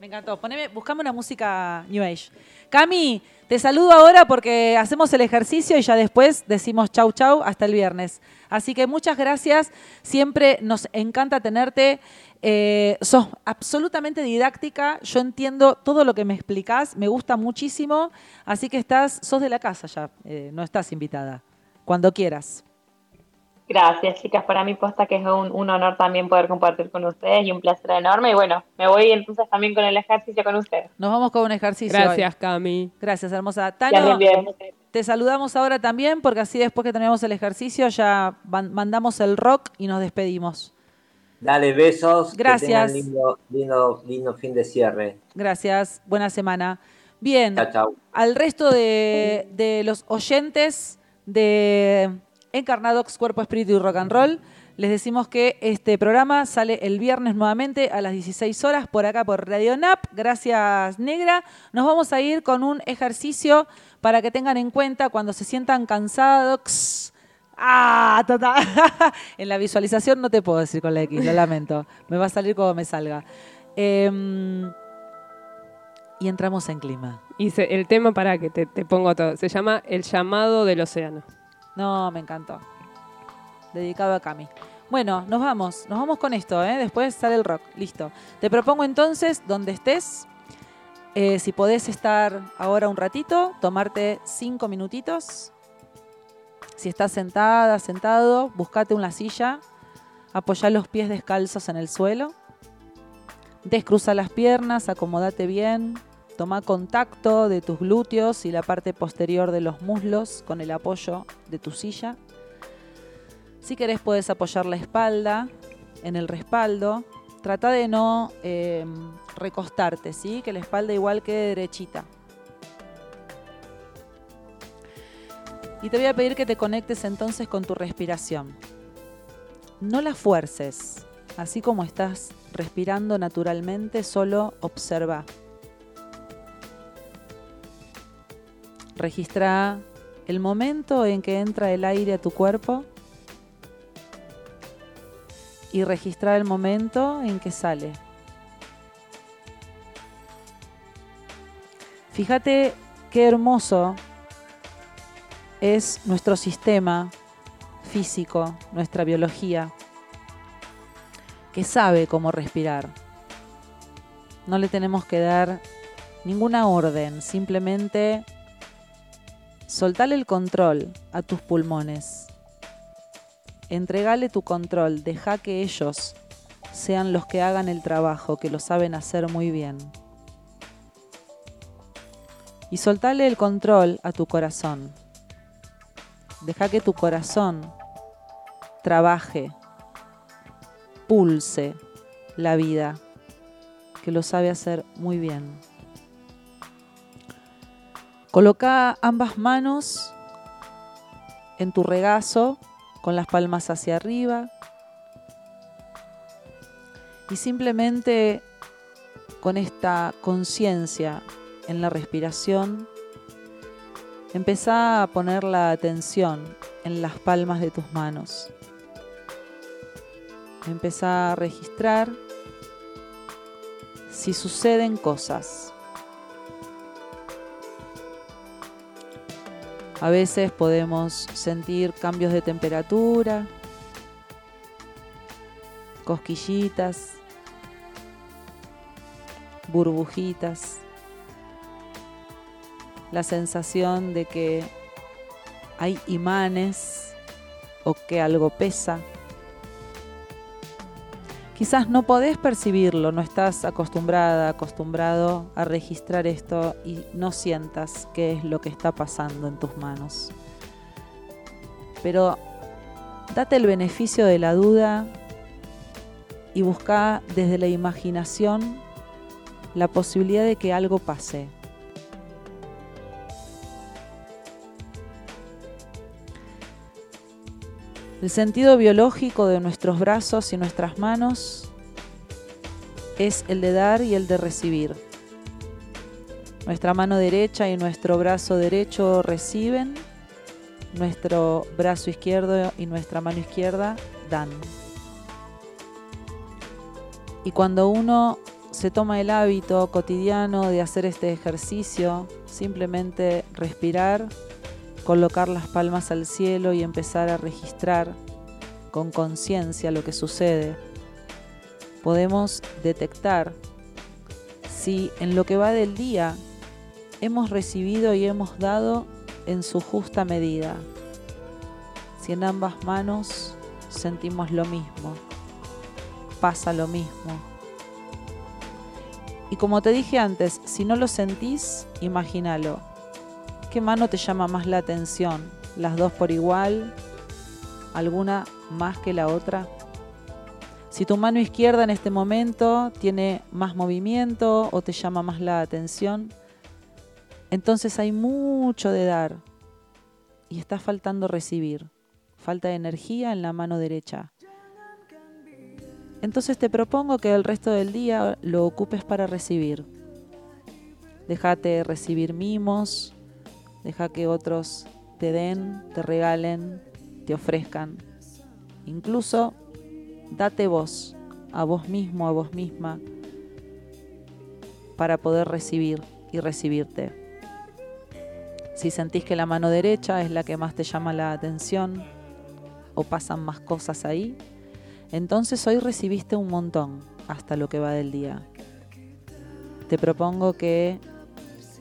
Speaker 1: Me encantó. Poneme, buscame una música New Age. Cami, te saludo ahora porque hacemos el ejercicio y ya después decimos chau chau hasta el viernes. Así que muchas gracias. Siempre nos encanta tenerte. Eh, sos absolutamente didáctica. Yo entiendo todo lo que me explicás. Me gusta muchísimo. Así que estás, sos de la casa ya. Eh, no estás invitada. Cuando quieras.
Speaker 3: Gracias, chicas. Para mí, posta que es un, un honor también poder compartir con ustedes y un placer enorme. Y bueno, me voy entonces también con el ejercicio con ustedes.
Speaker 1: Nos vamos con un ejercicio. hoy.
Speaker 2: Gracias, Cami.
Speaker 1: Gracias, hermosa. Tano,
Speaker 3: les envié.
Speaker 1: te saludamos ahora también porque así después que terminamos el ejercicio ya mandamos el rock y nos despedimos.
Speaker 4: Dale besos.
Speaker 1: Gracias.
Speaker 4: Que tengan lindo, lindo, lindo fin de cierre.
Speaker 1: Gracias, buena semana. Bien,
Speaker 4: Chao, chao.
Speaker 1: al resto de, de los oyentes de Encarnadox, Cuerpo, Espíritu y Rock and Roll, les decimos que este programa sale el viernes nuevamente a las 16 horas por acá por Radio NAP. Gracias, Negra. Nos vamos a ir con un ejercicio para que tengan en cuenta cuando se sientan cansados. Ah, en la visualización no te puedo decir con la X, lo lamento. Me va a salir como me salga. Em, y entramos en clima.
Speaker 2: Y el tema, para que te, te pongo todo, se llama El llamado del océano.
Speaker 1: No, me encantó. Dedicado a Cami. Bueno, nos vamos. Nos vamos con esto, ¿eh? Después sale el rock. Listo. Te propongo entonces, donde estés, eh, si podés estar ahora un ratito, tomarte cinco minutitos. Si estás sentada, sentado, buscate una silla, apoyá los pies descalzos en el suelo, descruza las piernas, acomodate bien, toma contacto de tus glúteos y la parte posterior de los muslos con el apoyo de tu silla. Si querés puedes apoyar la espalda en el respaldo. Trata de no eh, recostarte, ¿sí? Que la espalda igual quede derechita. Y te voy a pedir que te conectes entonces con tu respiración. No la fuerces. Así como estás respirando naturalmente, solo observa. Registra el momento en que entra el aire a tu cuerpo y registra el momento en que sale. Fíjate qué hermoso es nuestro sistema físico, nuestra biología, que sabe cómo respirar. No le tenemos que dar ninguna orden, simplemente soltale el control a tus pulmones. Entregale tu control, deja que ellos sean los que hagan el trabajo, que lo saben hacer muy bien. Y soltale el control a tu corazón. Deja que tu corazón trabaje, pulse la vida, que lo sabe hacer muy bien. Coloca ambas manos en tu regazo con las palmas hacia arriba y simplemente con esta conciencia en la respiración empezá a poner la atención en las palmas de tus manos. Empezá a registrar si suceden cosas. A veces podemos sentir cambios de temperatura, cosquillitas, burbujitas, la sensación de que hay imanes o que algo pesa. Quizás no podés percibirlo, no estás acostumbrada, acostumbrado a registrar esto y no sientas qué es lo que está pasando en tus manos. Pero date el beneficio de la duda y busca desde la imaginación la posibilidad de que algo pase. El sentido biológico de nuestros brazos y nuestras manos es el de dar y el de recibir. Nuestra mano derecha y nuestro brazo derecho reciben, nuestro brazo izquierdo y nuestra mano izquierda dan. Y cuando uno se toma el hábito cotidiano de hacer este ejercicio, simplemente respirar, colocar las palmas al cielo y empezar a registrar con conciencia lo que sucede, podemos detectar si en lo que va del día hemos recibido y hemos dado en su justa medida, si en ambas manos sentimos lo mismo pasa lo mismo. Y como te dije antes, si no lo sentís, imagínalo. ¿Qué mano te llama más la atención? ¿Las dos por igual? ¿Alguna más que la otra? Si tu mano izquierda en este momento tiene más movimiento o te llama más la atención, entonces hay mucho de dar y está faltando recibir. Falta de energía en la mano derecha. Entonces te propongo que el resto del día lo ocupes para recibir. Déjate recibir mimos, deja que otros te den, te regalen, te ofrezcan. Incluso date voz, a vos mismo, a vos misma, para poder recibir y recibirte. Si sentís que la mano derecha es la que más te llama la atención o pasan más cosas ahí, entonces hoy recibiste un montón hasta lo que va del día. Te propongo que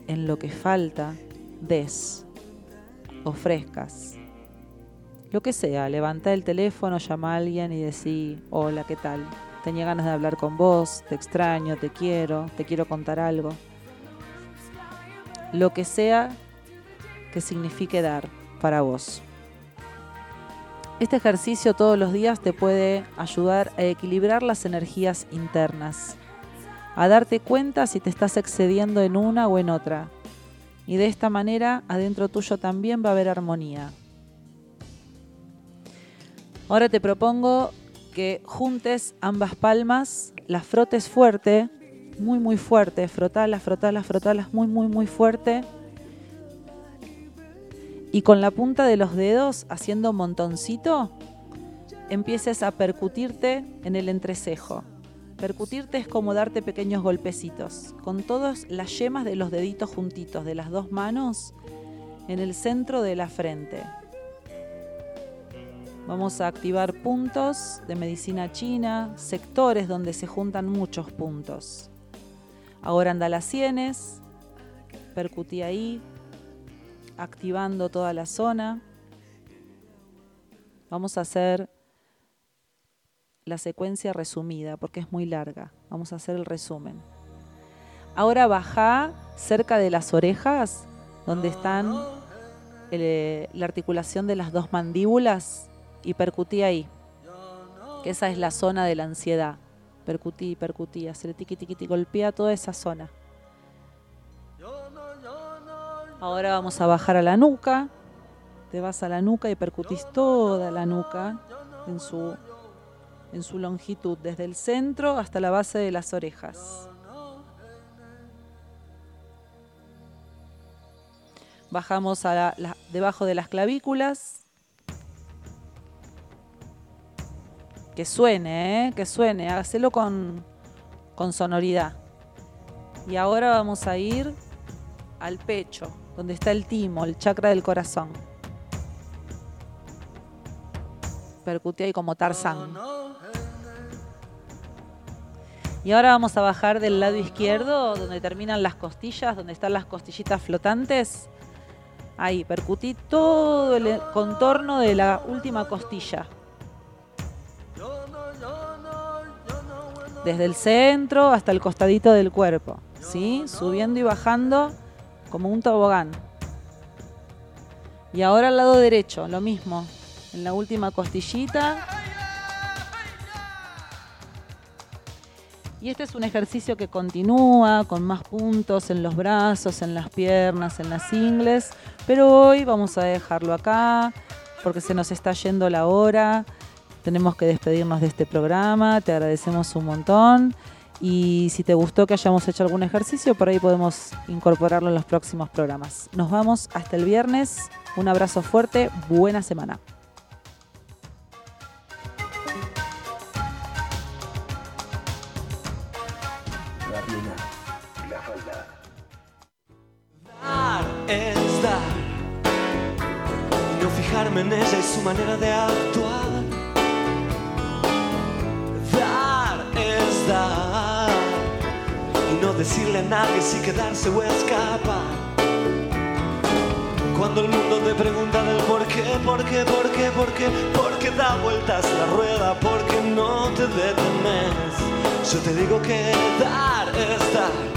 Speaker 1: en lo que falta des, ofrezcas. Lo que sea, levanta el teléfono, llama a alguien y decí, hola, ¿qué tal? Tenía ganas de hablar con vos, te extraño, te quiero, te quiero contar algo. Lo que sea que signifique dar para vos. Este ejercicio todos los días te puede ayudar a equilibrar las energías internas, a darte cuenta si te estás excediendo en una o en otra. Y de esta manera adentro tuyo también va a haber armonía. Ahora te propongo que juntes ambas palmas, las frotes fuerte, muy muy fuerte, frotalas, frotalas, frotalas muy muy muy fuerte y con la punta de los dedos, haciendo montoncito, empieces a percutirte en el entrecejo. Percutirte es como darte pequeños golpecitos, con todas las yemas de los deditos juntitos de las dos manos en el centro de la frente. Vamos a activar puntos de medicina china, sectores donde se juntan muchos puntos. Ahora anda las sienes, percutí ahí, activando toda la zona. Vamos a hacer la secuencia resumida porque es muy larga. Vamos a hacer el resumen. Ahora baja cerca de las orejas, donde están eh, la articulación de las dos mandíbulas, y percutí ahí, que esa es la zona de la ansiedad. Percutí, percutí, hacer tiqui, tiqui, golpea toda esa zona. Ahora vamos a bajar a la nuca. Te vas a la nuca y percutís toda la nuca en su, en su longitud, desde el centro hasta la base de las orejas. Bajamos a debajo de las clavículas. Que suene, ¿eh? que suene, hágaselo con, con sonoridad. Y ahora vamos a ir al pecho, donde está el timo, el chakra del corazón. Percute ahí como Tarzán. Y ahora vamos a bajar del lado izquierdo, donde terminan las costillas, donde están las costillitas flotantes. Ahí, percutí todo el contorno de la última costilla. Desde el centro hasta el costadito del cuerpo. ¿Sí? Subiendo y bajando como un tobogán. Y ahora al lado derecho, lo mismo. En la última costillita. Y este es un ejercicio que continúa con más puntos en los brazos, en las piernas, en las ingles. Pero hoy vamos a dejarlo acá porque se nos está yendo la hora. Tenemos que despedirnos de este programa. Te agradecemos un montón. Y si te gustó que hayamos hecho algún ejercicio, por ahí podemos incorporarlo en los próximos programas. Nos vamos hasta el viernes. Un abrazo fuerte. Buena semana.
Speaker 5: Es dar. Y no fijarme en ella y su manera de actuar. Dar es dar. Y no decirle a nadie si quedarse o escapar. Cuando el mundo te pregunta del por qué, por qué, por qué, por qué, por qué da vueltas la rueda, porque no te detenes. Yo te digo que dar es. Dar